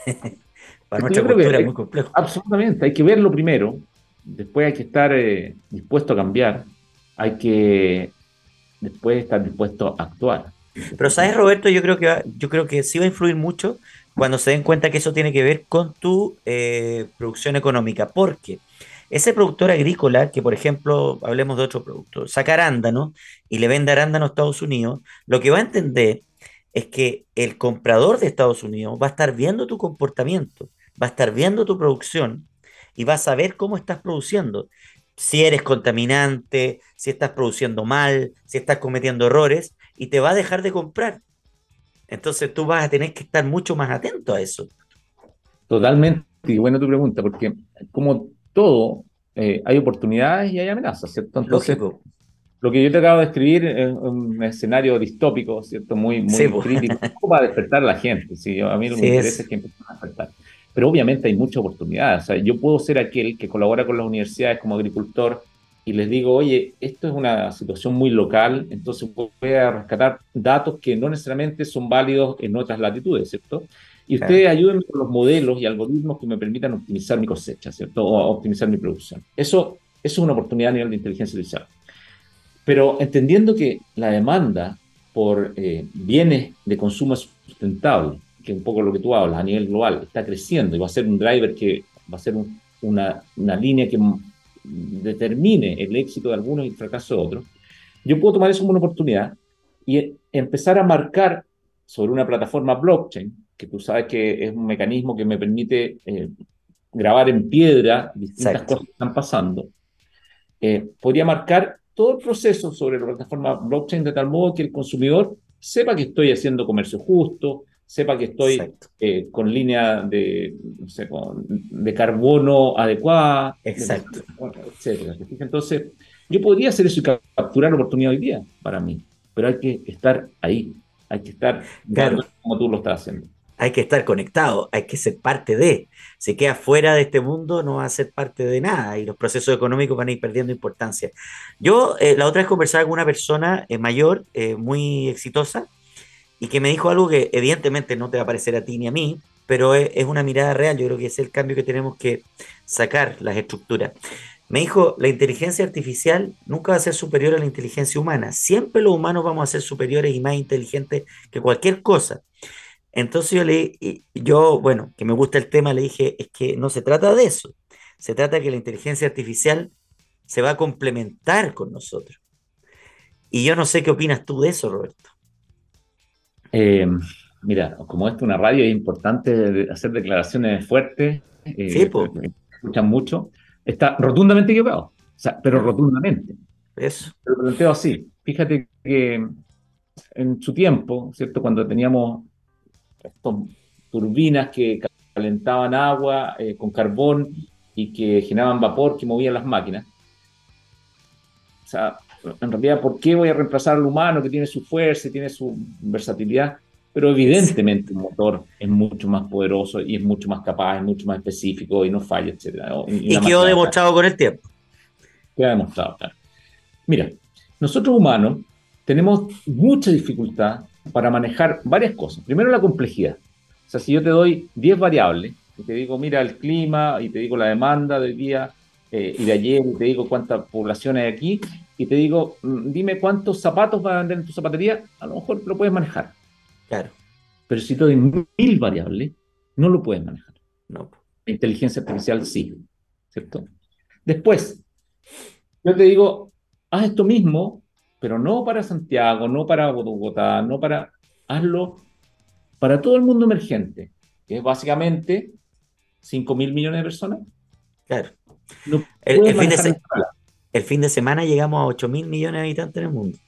Speaker 1: Para nuestra cultura es muy complejo.
Speaker 2: Absolutamente. Hay que verlo primero. Después hay que estar eh, dispuesto a cambiar. Hay que después estar dispuesto a actuar.
Speaker 1: Pero sabes, Roberto, yo creo que yo creo que sí va a influir mucho cuando se den cuenta que eso tiene que ver con tu eh, producción económica, porque ese productor agrícola, que por ejemplo, hablemos de otro producto, saca arándano y le vende arándano a Estados Unidos, lo que va a entender es que el comprador de Estados Unidos va a estar viendo tu comportamiento, va a estar viendo tu producción y va a saber cómo estás produciendo. Si eres contaminante, si estás produciendo mal, si estás cometiendo errores, y te va a dejar de comprar. Entonces tú vas a tener que estar mucho más atento a eso.
Speaker 2: Totalmente, y bueno tu pregunta, porque como todo, eh, hay oportunidades y hay amenazas, ¿cierto? Entonces, lo que yo te acabo de escribir es un escenario distópico, ¿cierto? Muy, muy pues. crítico, para despertar a la gente. ¿sí? A mí lo que me interesa es que empiecen a despertar. Pero obviamente hay muchas oportunidades. O sea, yo puedo ser aquel que colabora con las universidades como agricultor y les digo, oye, esto es una situación muy local, entonces voy a rescatar datos que no necesariamente son válidos en otras latitudes, ¿cierto? Y ustedes ayúdenme con los modelos y algoritmos que me permitan optimizar mi cosecha, ¿cierto? O optimizar mi producción. Eso, es una oportunidad a nivel de inteligencia artificial. Pero entendiendo que la demanda por eh, bienes de consumo sustentable, que es un poco lo que tú hablas a nivel global, está creciendo y va a ser un driver que va a ser una, una línea que determine el éxito de algunos y el fracaso de otros, yo puedo tomar eso como una oportunidad y empezar a marcar sobre una plataforma blockchain, que tú sabes que es un mecanismo que me permite eh, grabar en piedra distintas cosas que están pasando, eh, podría marcar todo el proceso sobre la plataforma blockchain de tal modo que el consumidor sepa que estoy haciendo comercio justo, sepa que estoy eh, con línea de, no sé, de carbono adecuada,
Speaker 1: Exacto.
Speaker 2: etcétera. Entonces, yo podría hacer eso y capturar la oportunidad hoy día para mí, pero hay que estar ahí, hay que estar
Speaker 1: claro.
Speaker 2: como tú lo estás haciendo.
Speaker 1: Hay que estar conectado, hay que ser parte de. Si queda fuera de este mundo, no va a ser parte de nada y los procesos económicos van a ir perdiendo importancia. Yo eh, la otra vez conversaba con una persona eh, mayor, muy exitosa, y que me dijo algo que evidentemente no te va a parecer a ti ni a mí, pero es, una mirada real, yo creo que es el cambio que tenemos que sacar, las estructuras. Me dijo, la inteligencia artificial nunca va a ser superior a la inteligencia humana, siempre los humanos vamos a ser superiores y más inteligentes que cualquier cosa. Entonces yo le, yo, bueno, que me gusta el tema, le dije, es que no se trata de eso, se trata de que la inteligencia artificial se va a complementar con nosotros. Y yo no sé qué opinas tú de eso, Roberto.
Speaker 2: Eh, mira, como esto es una radio, es importante hacer declaraciones fuertes. Eh, sí, pues. Escuchan mucho. Está rotundamente equivocado. O sea, pero rotundamente.
Speaker 1: Eso.
Speaker 2: Lo planteo así. Fíjate que en su tiempo, ¿cierto? Cuando teníamos estas turbinas que calentaban agua eh, con carbón y que generaban vapor que movían las máquinas. O sea, en realidad, ¿por qué voy a reemplazar al humano que tiene su fuerza y tiene su versatilidad? Pero evidentemente un motor es mucho más poderoso y es mucho más capaz, es mucho más específico y no falla, etc.
Speaker 1: Y, y quedó demostrado con el tiempo.
Speaker 2: Queda demostrado, claro. Mira, nosotros humanos tenemos mucha dificultad para manejar varias cosas. Primero, la complejidad. O sea, si yo te doy 10 variables y te digo, mira el clima y te digo la demanda del día eh, y de ayer y te digo cuánta población hay aquí y te digo, mm, dime cuántos zapatos van a vender en tu zapatería, a lo mejor lo puedes manejar.
Speaker 1: Claro.
Speaker 2: Pero si te doy mil variables, no lo puedes manejar.
Speaker 1: No.
Speaker 2: La inteligencia artificial sí, ¿cierto? Después, yo te digo, haz esto mismo, pero no para Santiago, no para Bogotá, no para... Hazlo para todo el mundo emergente, que es básicamente 5 mil millones de personas.
Speaker 1: Claro. el, fin de semana llegamos a 8 mil millones de habitantes en el mundo.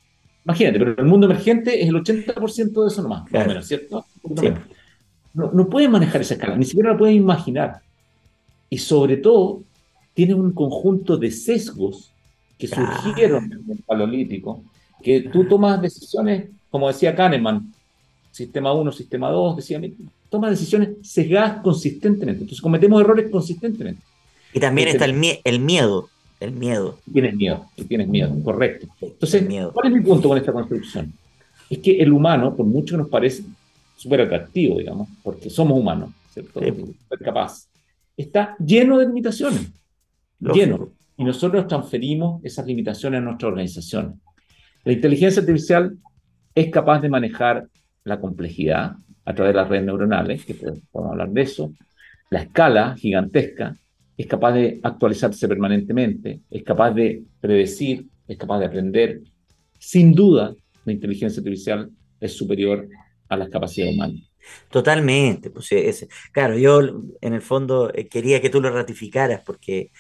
Speaker 2: Imagínate, pero el mundo emergente es el 80% de eso nomás, ¿cierto? No, no pueden manejar esa escala, ni siquiera la pueden imaginar. Y sobre todo, tiene un conjunto de sesgos que surgieron en el paleolítico, que tú tomas decisiones, como decía Kahneman, sistema 1, sistema 2, decía, toma decisiones sesgadas consistentemente. Entonces cometemos errores consistentemente.
Speaker 1: Y también está el, el miedo. El miedo.
Speaker 2: Tienes miedo, tienes miedo, correcto. Entonces, ¿cuál es mi punto con esta construcción? Es que el humano, por mucho que nos parece súper atractivo, digamos, porque somos humanos, ¿cierto? Súper capaz, está lleno de limitaciones. Lleno. Y nosotros transferimos esas limitaciones a nuestra organización. La inteligencia artificial es capaz de manejar la complejidad a través de las redes neuronales, que podemos hablar de eso, la escala gigantesca, es capaz de actualizarse permanentemente, es capaz de predecir, es capaz de aprender. Sin duda, la inteligencia artificial es superior a las capacidades humanas.
Speaker 1: Totalmente. Pues es, claro, yo en el fondo eh, quería que tú lo ratificaras porque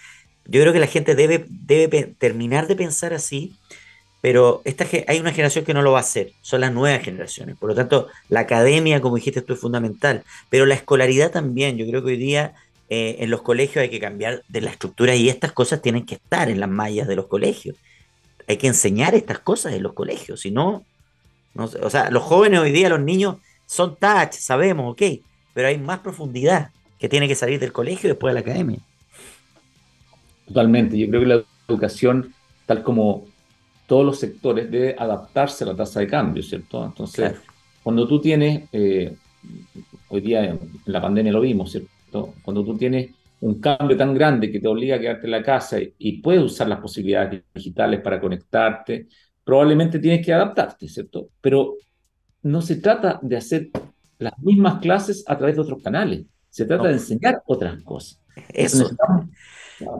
Speaker 1: yo creo que la gente debe, debe terminar de pensar así pero esta, hay una generación que no lo va a hacer, son las nuevas generaciones. Por lo tanto, la academia, como dijiste, esto es fundamental, pero la escolaridad también. Yo creo que hoy día eh, en los colegios hay que cambiar de la estructura y estas cosas tienen que estar en las mallas de los colegios. Hay que enseñar estas cosas en los colegios, si no, no o sea, los jóvenes hoy día, los niños, son touch, sabemos, ok, pero hay más profundidad que tiene que salir del colegio y después de la academia.
Speaker 2: Totalmente, yo creo que la educación, tal como todos los sectores debe adaptarse a la tasa de cambio, ¿cierto? Entonces, cuando tú tienes, eh, hoy día en la pandemia lo vimos, ¿cierto? Cuando tú tienes un cambio tan grande que te obliga a quedarte en la casa y, puedes usar las posibilidades digitales para conectarte, probablemente tienes que adaptarte, ¿cierto? Pero no se trata de hacer las mismas clases a través de otros canales, se trata de enseñar otras cosas.
Speaker 1: Eso.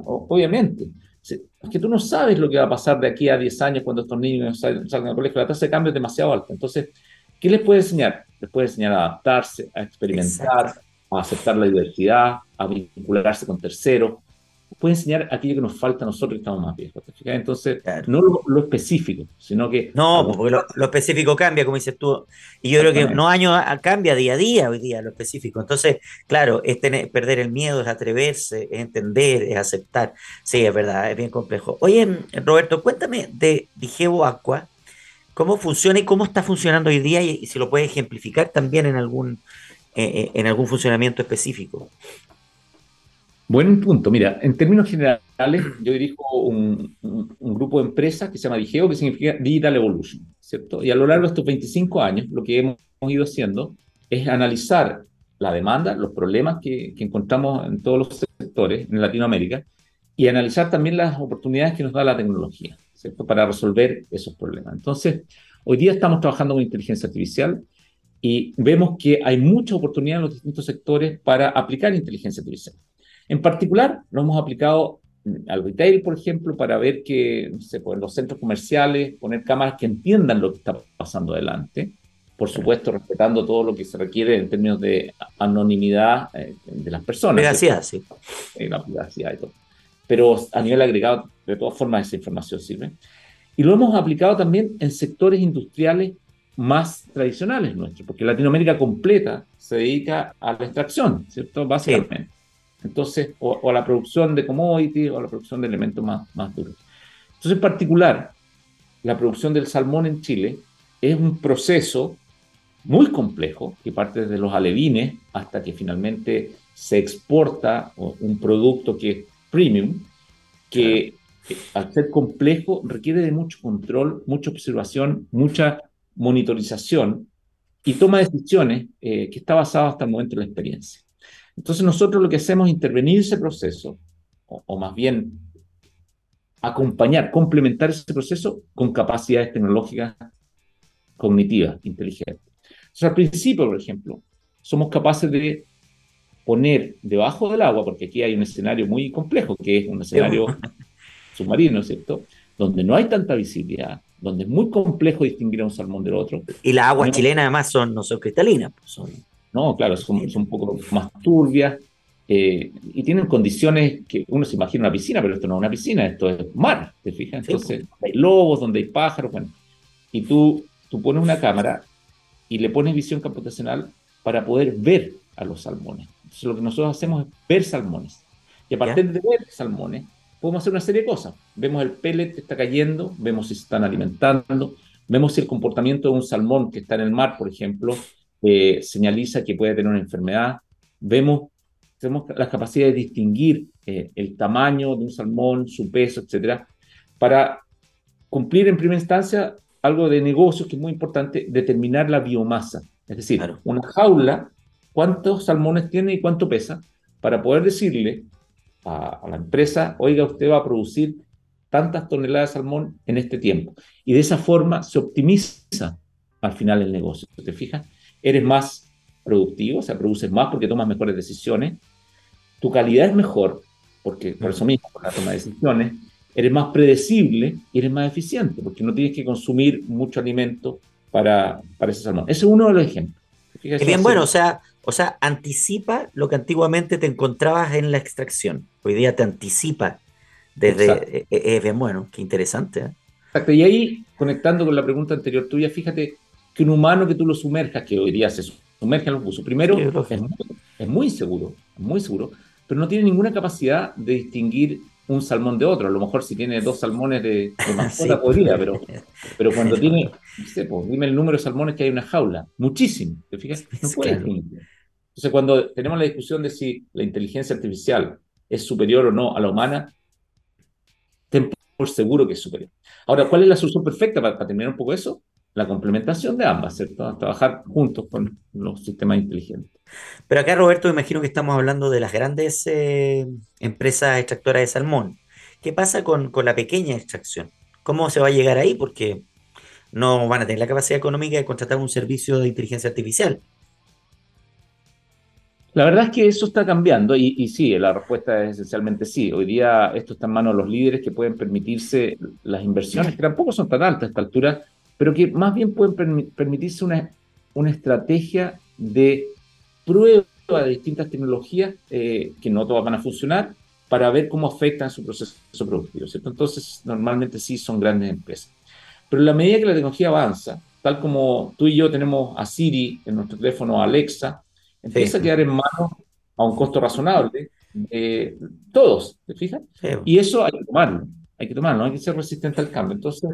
Speaker 2: Obviamente. Es que tú no sabes lo que va a pasar de aquí a 10 años cuando estos niños salgan al colegio. La tasa de cambio es demasiado alta. Entonces, ¿qué les puede enseñar? Les puede enseñar a adaptarse, a experimentar, a aceptar la diversidad, a vincularse con terceros, puede enseñar aquello que nos falta a nosotros que estamos más viejos. Entonces, no lo, específico, sino que...
Speaker 1: No, pues, porque lo, específico cambia, como dices tú. Y yo creo que no año cambia día a día hoy día lo específico. Entonces, claro, es tener, perder el miedo, es atreverse, es entender, es aceptar. Sí, es verdad, es bien complejo. Oye, Roberto, cuéntame de Digeo Aqua, cómo funciona y cómo está funcionando hoy día y, si lo puedes ejemplificar también en algún, eh, eh, en algún funcionamiento específico.
Speaker 2: Buen punto. Mira, en términos generales, yo dirijo un, grupo de empresas que se llama Digeo, que significa Digital Evolution, ¿cierto? Y a lo largo de estos 25 años, lo que hemos ido haciendo es analizar la demanda, los problemas que, encontramos en todos los sectores en Latinoamérica y analizar también las oportunidades que nos da la tecnología, ¿cierto? Para resolver esos problemas. Entonces, hoy día estamos trabajando con inteligencia artificial y vemos que hay mucha oportunidad en los distintos sectores para aplicar inteligencia artificial. En particular, lo hemos aplicado al retail, por ejemplo, para ver que, no sé, pues, en los centros comerciales, poner cámaras que entiendan lo que está pasando adelante, por supuesto respetando todo lo que se requiere en términos de anonimidad eh, de las personas.
Speaker 1: Privacidad, sí.
Speaker 2: la privacidad y todo. Pero a nivel agregado, de todas formas, esa información sirve. Y lo hemos aplicado también en sectores industriales más tradicionales nuestros, porque Latinoamérica completa se dedica a la extracción, ¿cierto? Básicamente. Entonces, o, a la producción de commodities o a la producción de elementos más, más duros. Entonces, en particular, la producción del salmón en Chile es un proceso muy complejo que parte desde los alevines hasta que finalmente se exporta un producto que es premium, que al ser complejo requiere de mucho control, mucha observación, mucha monitorización y toma decisiones eh, que está basado hasta el momento en la experiencia. Entonces nosotros lo que hacemos es intervenir ese proceso, o, más bien acompañar, complementar ese proceso con capacidades tecnológicas cognitivas, inteligentes. Entonces al principio, por ejemplo, somos capaces de poner debajo del agua, porque aquí hay un escenario muy complejo, que es un escenario submarino, ¿cierto? Donde no hay tanta visibilidad, donde es muy complejo distinguir a un salmón del otro.
Speaker 1: Y las aguas chilenas además son, no son cristalinas, pues, son
Speaker 2: no, claro, son, un poco más turbias eh, y tienen condiciones que uno se imagina una piscina, pero esto no es una piscina, esto es mar, ¿te fijas? Entonces, hay lobos, donde hay pájaros, bueno, y tú, tú pones una cámara y le pones visión computacional para poder ver a los salmones. Entonces, lo que nosotros hacemos es ver salmones. Y a partir de ver salmones, podemos hacer una serie de cosas. Vemos el pellet que está cayendo, vemos si se están alimentando, vemos si el comportamiento de un salmón que está en el mar, por ejemplo, eh, señaliza que puede tener una enfermedad. Vemos, tenemos la capacidad de distinguir eh, el tamaño de un salmón, su peso, etcétera, para cumplir en primera instancia algo de negocios que es muy importante, determinar la biomasa. Es decir, una jaula, cuántos salmones tiene y cuánto pesa, para poder decirle a, a, la empresa, oiga, usted va a producir tantas toneladas de salmón en este tiempo. Y de esa forma se optimiza al final el negocio. ¿Te fijas? eres más productivo, o sea, produces más porque tomas mejores decisiones, tu calidad es mejor, porque por eso mismo, por la toma de decisiones, eres más predecible y eres más eficiente, porque no tienes que consumir mucho alimento para, para ese salmón. Ese es uno de los ejemplos.
Speaker 1: Es bien bueno, o sea, o sea, anticipa lo que antiguamente te encontrabas en la extracción. Hoy día te anticipa desde... Eh, eh, es bien bueno, qué interesante. ¿eh?
Speaker 2: Exacto, y ahí, conectando con la pregunta anterior tuya, fíjate, que un humano que tú lo sumerjas, que hoy día se sumerge en los buzos, primero es, muy seguro, muy seguro, pero no tiene ninguna capacidad de distinguir un salmón de otro. A lo mejor si tiene dos salmones de, de mascota podría, pero, pero cuando tiene, no sé, pues, dime el número de salmones que hay en una jaula, muchísimo, ¿te fijas? No puede Entonces cuando tenemos la discusión de si la inteligencia artificial es superior o no a la humana, ten por seguro que es superior. Ahora, ¿cuál es la solución perfecta para terminar un poco eso? La complementación de ambas, ¿cierto? Trabajar juntos con los sistemas inteligentes.
Speaker 1: Pero acá, Roberto, me imagino que estamos hablando de las grandes eh, empresas extractoras de salmón. ¿Qué pasa con, con, la pequeña extracción? ¿Cómo se va a llegar ahí? Porque no van a tener la capacidad económica de contratar un servicio de inteligencia artificial.
Speaker 2: La verdad es que eso está cambiando y, y, sí, la respuesta es esencialmente sí. Hoy día esto está en manos de los líderes que pueden permitirse las inversiones, que tampoco son tan altas a esta altura, pero que más bien pueden permitirse una, una estrategia de prueba de distintas tecnologías eh, que no todas van a funcionar para ver cómo afectan su proceso productivo. ¿cierto? Entonces, normalmente sí son grandes empresas. Pero en la medida que la tecnología avanza, tal como tú y yo tenemos a Siri en nuestro teléfono, Alexa, empieza a quedar en manos a un costo razonable de todos, ¿te fijas? Y eso hay que tomarlo, hay que tomarlo, hay que ser resistente al cambio. Entonces,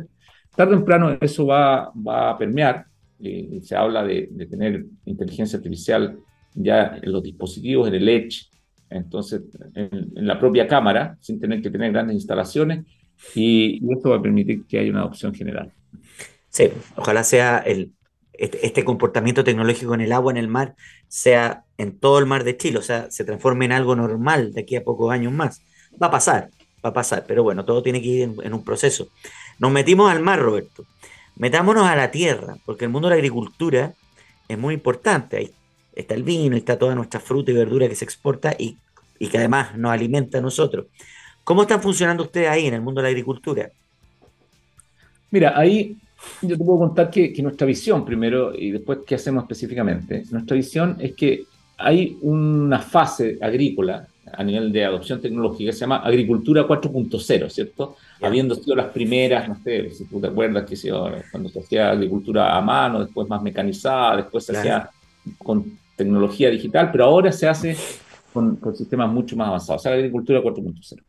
Speaker 2: Tarde o temprano eso va, va a permear. Eh, se habla de, tener inteligencia artificial ya en los dispositivos, en el Edge, entonces en, la propia cámara, sin tener que tener grandes instalaciones, y, esto va a permitir que haya una adopción general.
Speaker 1: Sí, ojalá sea el, este, este, comportamiento tecnológico en el agua, en el mar, sea en todo el mar de Chile, o sea, se transforme en algo normal de aquí a pocos años más. Va a pasar, va a pasar, pero bueno, todo tiene que ir en un proceso. Nos metimos al mar, Roberto. Metámonos a la tierra, porque el mundo de la agricultura es muy importante. Ahí está el vino, está toda nuestra fruta y verdura que se exporta y, que además nos alimenta a nosotros. ¿Cómo están funcionando ustedes ahí en el mundo de la agricultura?
Speaker 2: Mira, ahí Yo te puedo contar que, que, nuestra visión primero y después qué hacemos específicamente. Nuestra visión es que hay una fase agrícola a nivel de adopción tecnológica se llama agricultura 4.0, ¿cierto? Habiendo sido las primeras, no sé, si tú te acuerdas que se, cuando se hacía agricultura a mano, después más mecanizada, después se hacía con tecnología digital, pero ahora se hace con, con sistemas mucho más avanzados, o sea, la agricultura 4.0.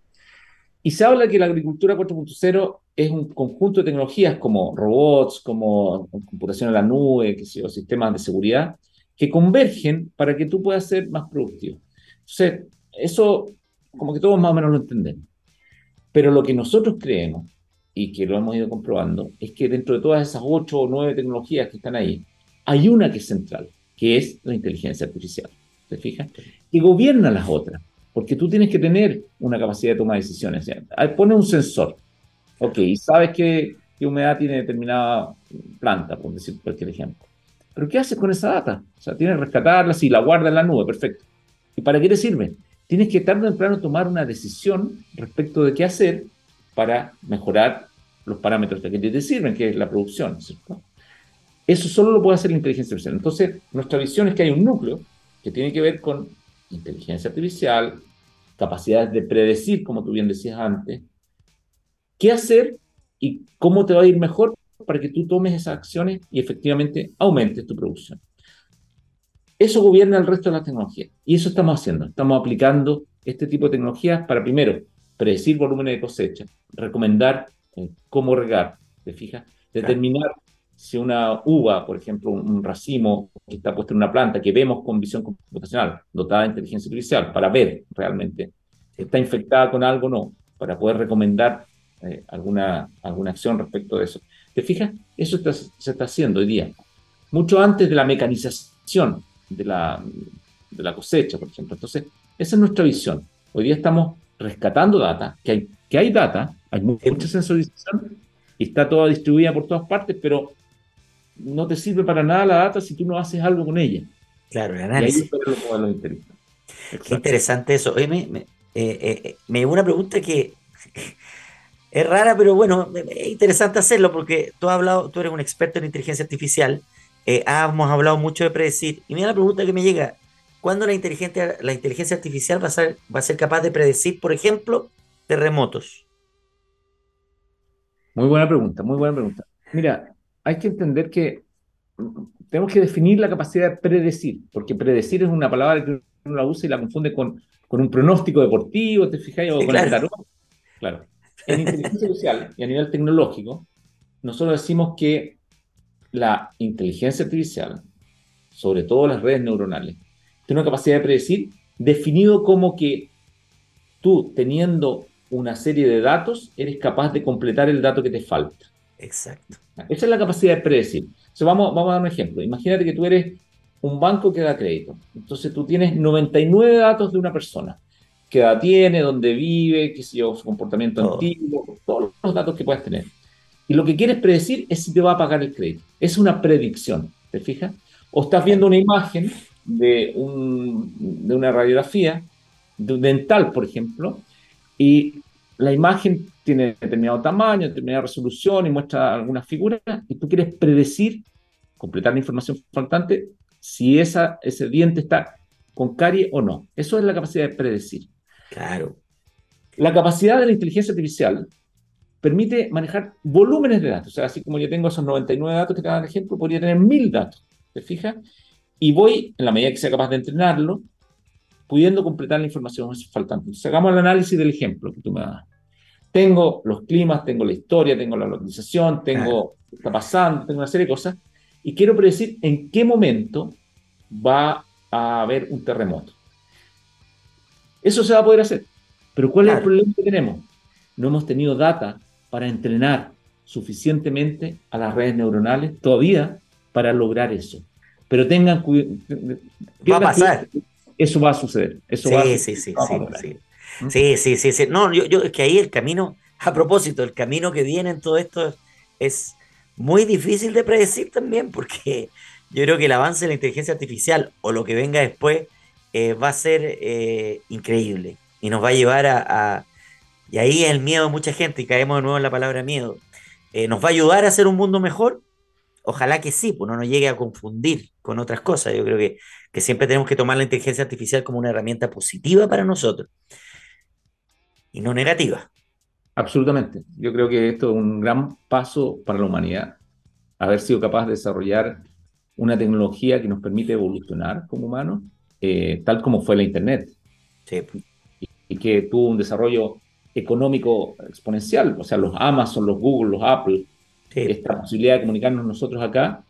Speaker 2: Y se habla que la agricultura 4.0 es un conjunto de tecnologías como robots, como computación en la nube, que sé, sistemas de seguridad, que convergen para que tú puedas ser más productivo. Entonces, eso como que todos más o menos lo entendemos. Pero lo que nosotros creemos, y que lo hemos ido comprobando, es que dentro de todas esas ocho o nueve tecnologías que están ahí, hay una que es central, que es la inteligencia artificial. ¿Te fijas? Que gobierna las otras, porque tú tienes que tener una capacidad de tomar decisiones. Pone un sensor, ok, y sabes qué, qué humedad tiene determinada planta, por decir cualquier ejemplo. Pero ¿qué haces con esa data? O sea, tienes que rescatarla, si la guarda en la nube, perfecto. ¿Y para qué te sirve? Tienes que tarde o temprano tomar una decisión respecto de qué hacer para mejorar los parámetros que te sirven, que es la producción. Eso solo lo puede hacer la inteligencia artificial. Entonces, nuestra visión es que hay un núcleo que tiene que ver con inteligencia artificial, capacidades de predecir, como tú bien decías antes, qué hacer y cómo te va a ir mejor para que tú tomes esas acciones y efectivamente aumentes tu producción. Eso gobierna el resto de la tecnología. Y eso estamos haciendo. Estamos aplicando este tipo de tecnologías para, primero, predecir volúmenes de cosecha, recomendar eh, cómo regar, ¿te fijas? Determinar si una uva, por ejemplo, un, racimo que está puesto en una planta que vemos con visión computacional, dotada de inteligencia artificial, para ver realmente si está infectada con algo o no, para poder recomendar eh, alguna, alguna acción respecto de eso. ¿Te fijas? Eso se está haciendo hoy día. Mucho antes de la mecanización de la, de la cosecha, por ejemplo. Entonces, esa es nuestra visión. Hoy día estamos rescatando data, que hay, que hay data, hay mucha sensorización y está toda distribuida por todas partes, pero no te sirve para nada la data si tú no haces algo con ella.
Speaker 1: Claro, el análisis. Qué interesante eso. Oye, me, me, eh, eh, me una pregunta que es rara, pero bueno, es interesante hacerlo porque tú has hablado, tú eres un experto en inteligencia artificial, eh, hemos hablado mucho de predecir, y mira la pregunta que me llega, ¿cuándo la inteligencia, la inteligencia artificial va a, ser, va a ser capaz de predecir, por ejemplo, terremotos?
Speaker 2: Muy buena pregunta, muy buena pregunta. Mira, hay que entender que tenemos que definir la capacidad de predecir, porque predecir es una palabra que uno la usa y la confunde con, con un pronóstico deportivo, ¿te fijas? O con claro. el tarot. Claro. En inteligencia artificial y a nivel tecnológico, nosotros decimos que la inteligencia artificial, sobre todo las redes neuronales, tiene una capacidad de predecir definido como que tú, teniendo una serie de datos, eres capaz de completar el dato que te falta.
Speaker 1: Exacto.
Speaker 2: Esa es la capacidad de predecir. Entonces vamos, vamos a dar un ejemplo. Imagínate que tú eres un banco que da crédito. Entonces tú tienes 99 datos de una persona. ¿Qué edad tiene? ¿Dónde vive? ¿Qué sé yo? Su comportamiento antiguo. Todos los datos que puedas tener. Y lo que quieres predecir es si te va a pagar el crédito. Es una predicción. ¿Te fijas? O estás viendo una imagen de, un, de una radiografía de dental, por ejemplo, y la imagen tiene determinado tamaño, determinada resolución y muestra algunas figuras, y tú quieres predecir, completar la información faltante, si esa, ese diente está con carie o no. Eso es la capacidad de predecir.
Speaker 1: Claro.
Speaker 2: La capacidad de la inteligencia artificial permite manejar volúmenes de datos. O sea, así como yo tengo esos 99 datos que te dan ejemplo, podría tener 1000 datos. ¿Te fijas? Y voy, en la medida que sea capaz de entrenarlo, pudiendo completar la información faltante. Entonces, hagamos el análisis del ejemplo que tú me das. Tengo los climas, tengo la historia, tengo la localización, tengo qué está pasando, tengo una serie de cosas, y quiero predecir en qué momento va a haber un terremoto. Eso se va a poder hacer. Pero ¿cuál es el problema que tenemos? No hemos tenido data para entrenar suficientemente a las redes neuronales todavía para lograr eso. Pero tengan cuidado.
Speaker 1: Va a pasar.
Speaker 2: Eso va a suceder. Eso
Speaker 1: sí,
Speaker 2: va a
Speaker 1: sí, sí, sí, ¿Mm? sí, sí, sí, sí. No, yo, yo, es que ahí el camino, a propósito, el camino que viene en todo esto es muy difícil de predecir también, porque yo creo que el avance de la inteligencia artificial o lo que venga después eh, va a ser eh, increíble y nos va a llevar a, Y ahí es el miedo de mucha gente y caemos de nuevo en la palabra miedo. eh, ¿nos va a ayudar a hacer un mundo mejor? Ojalá que sí, pues no nos llegue a confundir con otras cosas. Yo creo que, que siempre tenemos que tomar la inteligencia artificial como una herramienta positiva para nosotros y no negativa.
Speaker 2: Absolutamente. Yo creo que esto es un gran paso para la humanidad, haber sido capaz de desarrollar una tecnología que nos permite evolucionar como humanos, eh, tal como fue la Internet. Sí. Y, que tuvo un desarrollo económico exponencial. O sea, los Amazon, los Google, los Apple, esta posibilidad de comunicarnos nosotros acá,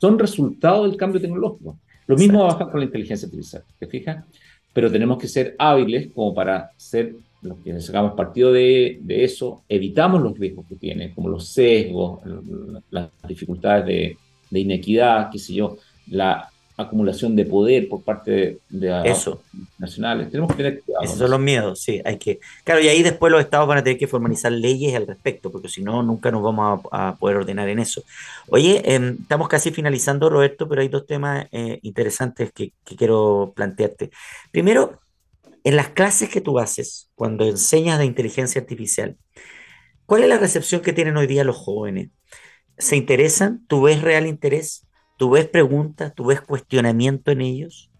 Speaker 2: son resultado del cambio tecnológico. Lo mismo va a bajar con la inteligencia artificial, ¿te fijas? Pero tenemos que ser hábiles como para ser los que sacamos partido de, de eso, evitamos los riesgos que tiene, como los sesgos, las dificultades de, de inequidad, qué sé yo, la acumulación de poder por parte de,
Speaker 1: eso.
Speaker 2: nacionales. Tenemos que tener cuidado.
Speaker 1: Esos son los miedos, sí. Hay que, claro, y ahí después los estados van a tener que formalizar leyes al respecto, porque si no, nunca nos vamos a, poder ordenar en eso. Oye, em, estamos casi finalizando, Roberto, pero hay dos temas eh, interesantes que, que quiero plantearte. Primero, en las clases que tú haces, cuando enseñas de inteligencia artificial, ¿cuál es la recepción que tienen hoy día los jóvenes? ¿Se interesan? ¿Tú ves real interés? ¿Tú ves preguntas? ¿Tú ves cuestionamiento en ellos?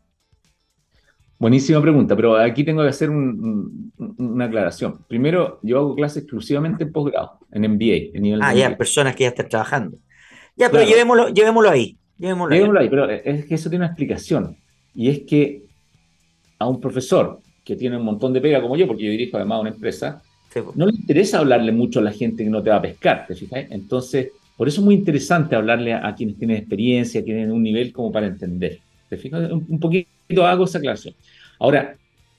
Speaker 2: Buenísima pregunta, pero aquí tengo que hacer una aclaración. Primero, yo hago clases exclusivamente en posgrado, en MBA, en
Speaker 1: nivel Ah, ya, personas que ya están trabajando. Ya, pero llevémoslo, llevémoslo ahí.
Speaker 2: Llevémoslo, ahí. pero es que eso tiene una explicación. Y es que a un profesor que tiene un montón de pega como yo, porque yo dirijo además una empresa, no le interesa hablarle mucho a la gente que no te va a pescar, ¿te fijas? Entonces, por eso es muy interesante hablarle a, quienes tienen experiencia, tienen un nivel como para entender. ¿Te fijas? Un, poquito hago esa clase. Ahora,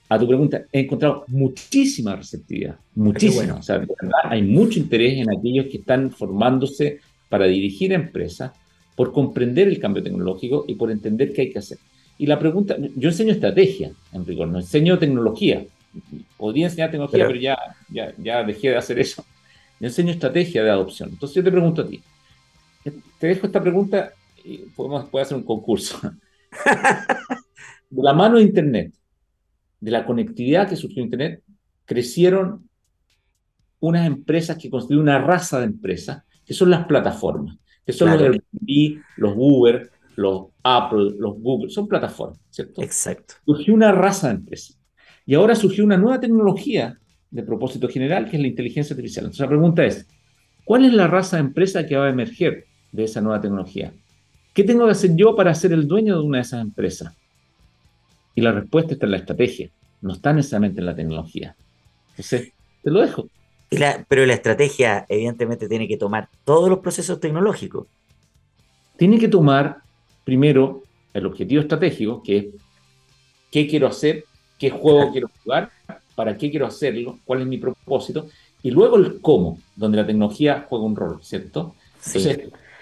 Speaker 2: a tu pregunta, he encontrado muchísima receptividad, muchísima. O sea, hay mucho interés en aquellos que están formándose para dirigir empresas, por comprender el cambio tecnológico y por entender qué hay que hacer. Y la pregunta, yo enseño estrategia, en rigor, no enseño tecnología. Podría enseñar tecnología, pero, ya, ya, ya dejé de hacer eso. Le enseño estrategia de adopción. Entonces yo te pregunto a ti, te dejo esta pregunta y podemos hacer un concurso. de la mano de Internet, de la conectividad que surgió Internet, crecieron unas empresas que construyen una raza de empresas, que son las plataformas, que son los Airbnb, los Uber, los Apple, los Google, son plataformas, ¿cierto?
Speaker 1: Exacto.
Speaker 2: Surgió una raza de empresas. Y ahora surgió una nueva tecnología de propósito general, que es la inteligencia artificial. Entonces la pregunta es, ¿cuál es la raza de empresa que va a emerger de esa nueva tecnología? ¿Qué tengo que hacer yo para ser el dueño de una de esas empresas? Y la respuesta está en la estrategia, no está necesariamente en la tecnología. Entonces, te lo dejo.
Speaker 1: pero la estrategia, evidentemente, tiene que tomar todos los procesos tecnológicos.
Speaker 2: Tiene que tomar, primero, el objetivo estratégico, que es qué quiero hacer, qué juego quiero jugar, para qué quiero hacerlo, cuál es mi propósito, y luego el cómo, donde la tecnología juega un rol, ¿cierto? Sí.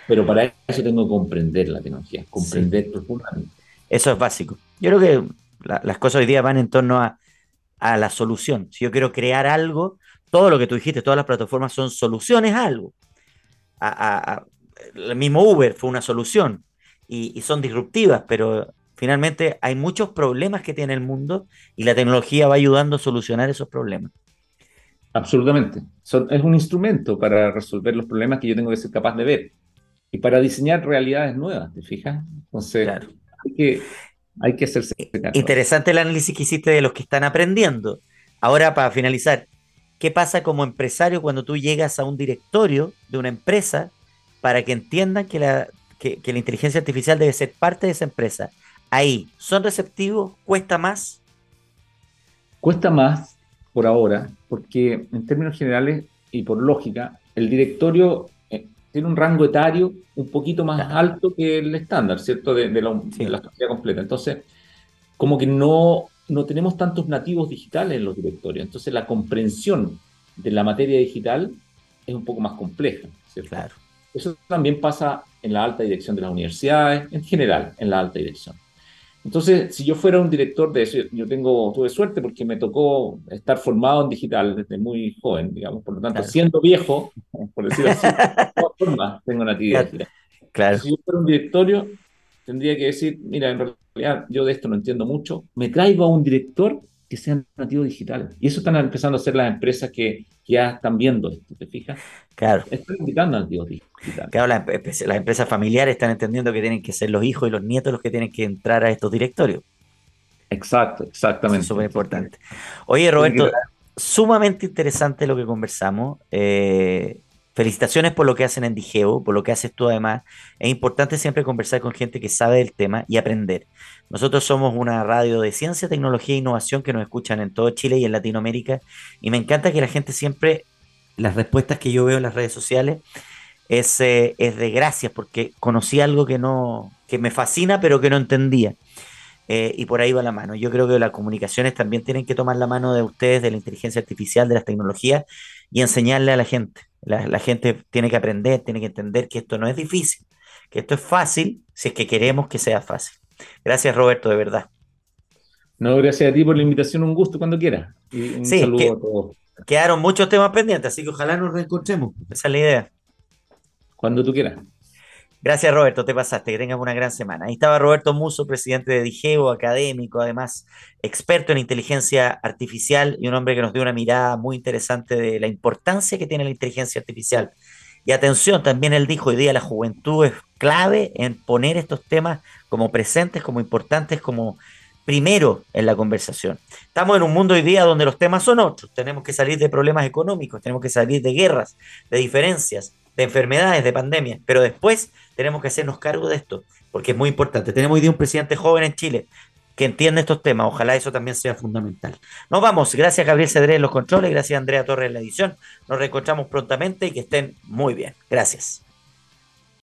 Speaker 2: pero para eso tengo que comprender la tecnología, comprender profundamente.
Speaker 1: Eso es básico. Yo creo que las cosas hoy día van en torno a, la solución. Si yo quiero crear algo, todo lo que tú dijiste, todas las plataformas son soluciones a algo. el mismo Uber fue una solución y, y, son disruptivas, pero Finalmente, hay muchos problemas que tiene el mundo y la tecnología va ayudando a solucionar esos problemas.
Speaker 2: Absolutamente. es un instrumento para resolver los problemas que yo tengo que ser capaz de ver y para diseñar realidades nuevas, ¿te fijas? Entonces, hay, que, hay que hacerse
Speaker 1: Interesante el análisis que hiciste de los que están aprendiendo. Ahora, para finalizar, ¿qué pasa como empresario cuando tú llegas a un directorio de una empresa para que entiendan que la, que la inteligencia artificial debe ser parte de esa empresa? Ahí, ¿son receptivos? ¿Cuesta más?
Speaker 2: Cuesta más por ahora, porque en términos generales y por lógica, el directorio eh, tiene un rango etario un poquito más alto que el estándar, ¿cierto? De, la, sociedad completa. Entonces, como que no, no tenemos tantos nativos digitales en los directorios. Entonces, la comprensión de la materia digital es un poco más compleja, ¿cierto?
Speaker 1: Claro.
Speaker 2: Eso también pasa en la alta dirección de las universidades, en general, en la alta dirección. Entonces, si yo fuera un director de eso, yo tengo, tuve suerte porque me tocó estar formado en digital desde muy joven, digamos, por lo tanto, siendo viejo, por decirlo así, de todas formas tengo natividad
Speaker 1: digital. Claro.
Speaker 2: Si yo fuera un directorio, tendría que decir, mira, en realidad yo de esto no entiendo mucho, me traigo a un director que sean nativos digitales. Y eso están empezando a hacer las empresas que ya están viendo esto, ¿te fijas?
Speaker 1: Claro.
Speaker 2: Están invitando a nativos digitales.
Speaker 1: Claro, las, las empresas familiares están entendiendo que tienen que ser los hijos y los nietos los que tienen que entrar a estos directorios.
Speaker 2: Exacto, exactamente. Es
Speaker 1: súper importante. Oye, Roberto, sumamente interesante lo que conversamos. Eh, felicitaciones por lo que hacen en Digeo, por lo que haces tú además. Es importante siempre conversar con gente que sabe del tema y aprender. Nosotros somos una radio de ciencia, tecnología e innovación que nos escuchan en todo Chile y en Latinoamérica. Y me encanta que la gente siempre, las respuestas que yo veo en las redes sociales, es, eh, es de gracias, porque conocí algo que no, que me fascina, pero que no entendía. Eh, y por ahí va la mano. Yo creo que las comunicaciones también tienen que tomar la mano de ustedes, de la inteligencia artificial, de las tecnologías, y enseñarle a la gente. La, gente tiene que aprender, tiene que entender que esto no es difícil, que esto es fácil si es que queremos que sea fácil. Gracias, Roberto, de verdad.
Speaker 2: No, gracias a ti por la invitación, un gusto cuando quieras.
Speaker 1: Y un saludo a todos. Quedaron muchos temas pendientes, así que ojalá nos reencontremos. Esa es la idea.
Speaker 2: Cuando tú quieras.
Speaker 1: Gracias, Roberto, te pasaste. Que tengas una gran semana. Ahí estaba Roberto Muso, presidente de Digeo, académico, además experto en inteligencia artificial y un hombre que nos dio una mirada muy interesante de la importancia que tiene la inteligencia artificial. Y atención, también él dijo hoy día la juventud es clave en poner estos temas como presentes, como importantes, como primero en la conversación. Estamos en un mundo hoy día donde los temas son otros. Tenemos que salir de problemas económicos, tenemos que salir de guerras, de diferencias, de enfermedades, de pandemias, pero después tenemos que hacernos cargo de esto, porque es muy importante. Tenemos hoy día un presidente joven en Chile que entiende estos temas, ojalá eso también sea fundamental. Nos vamos, gracias Gabriel Cedré en los controles, gracias Andrea Torres en la edición, nos reencontramos prontamente y que estén muy bien. Gracias.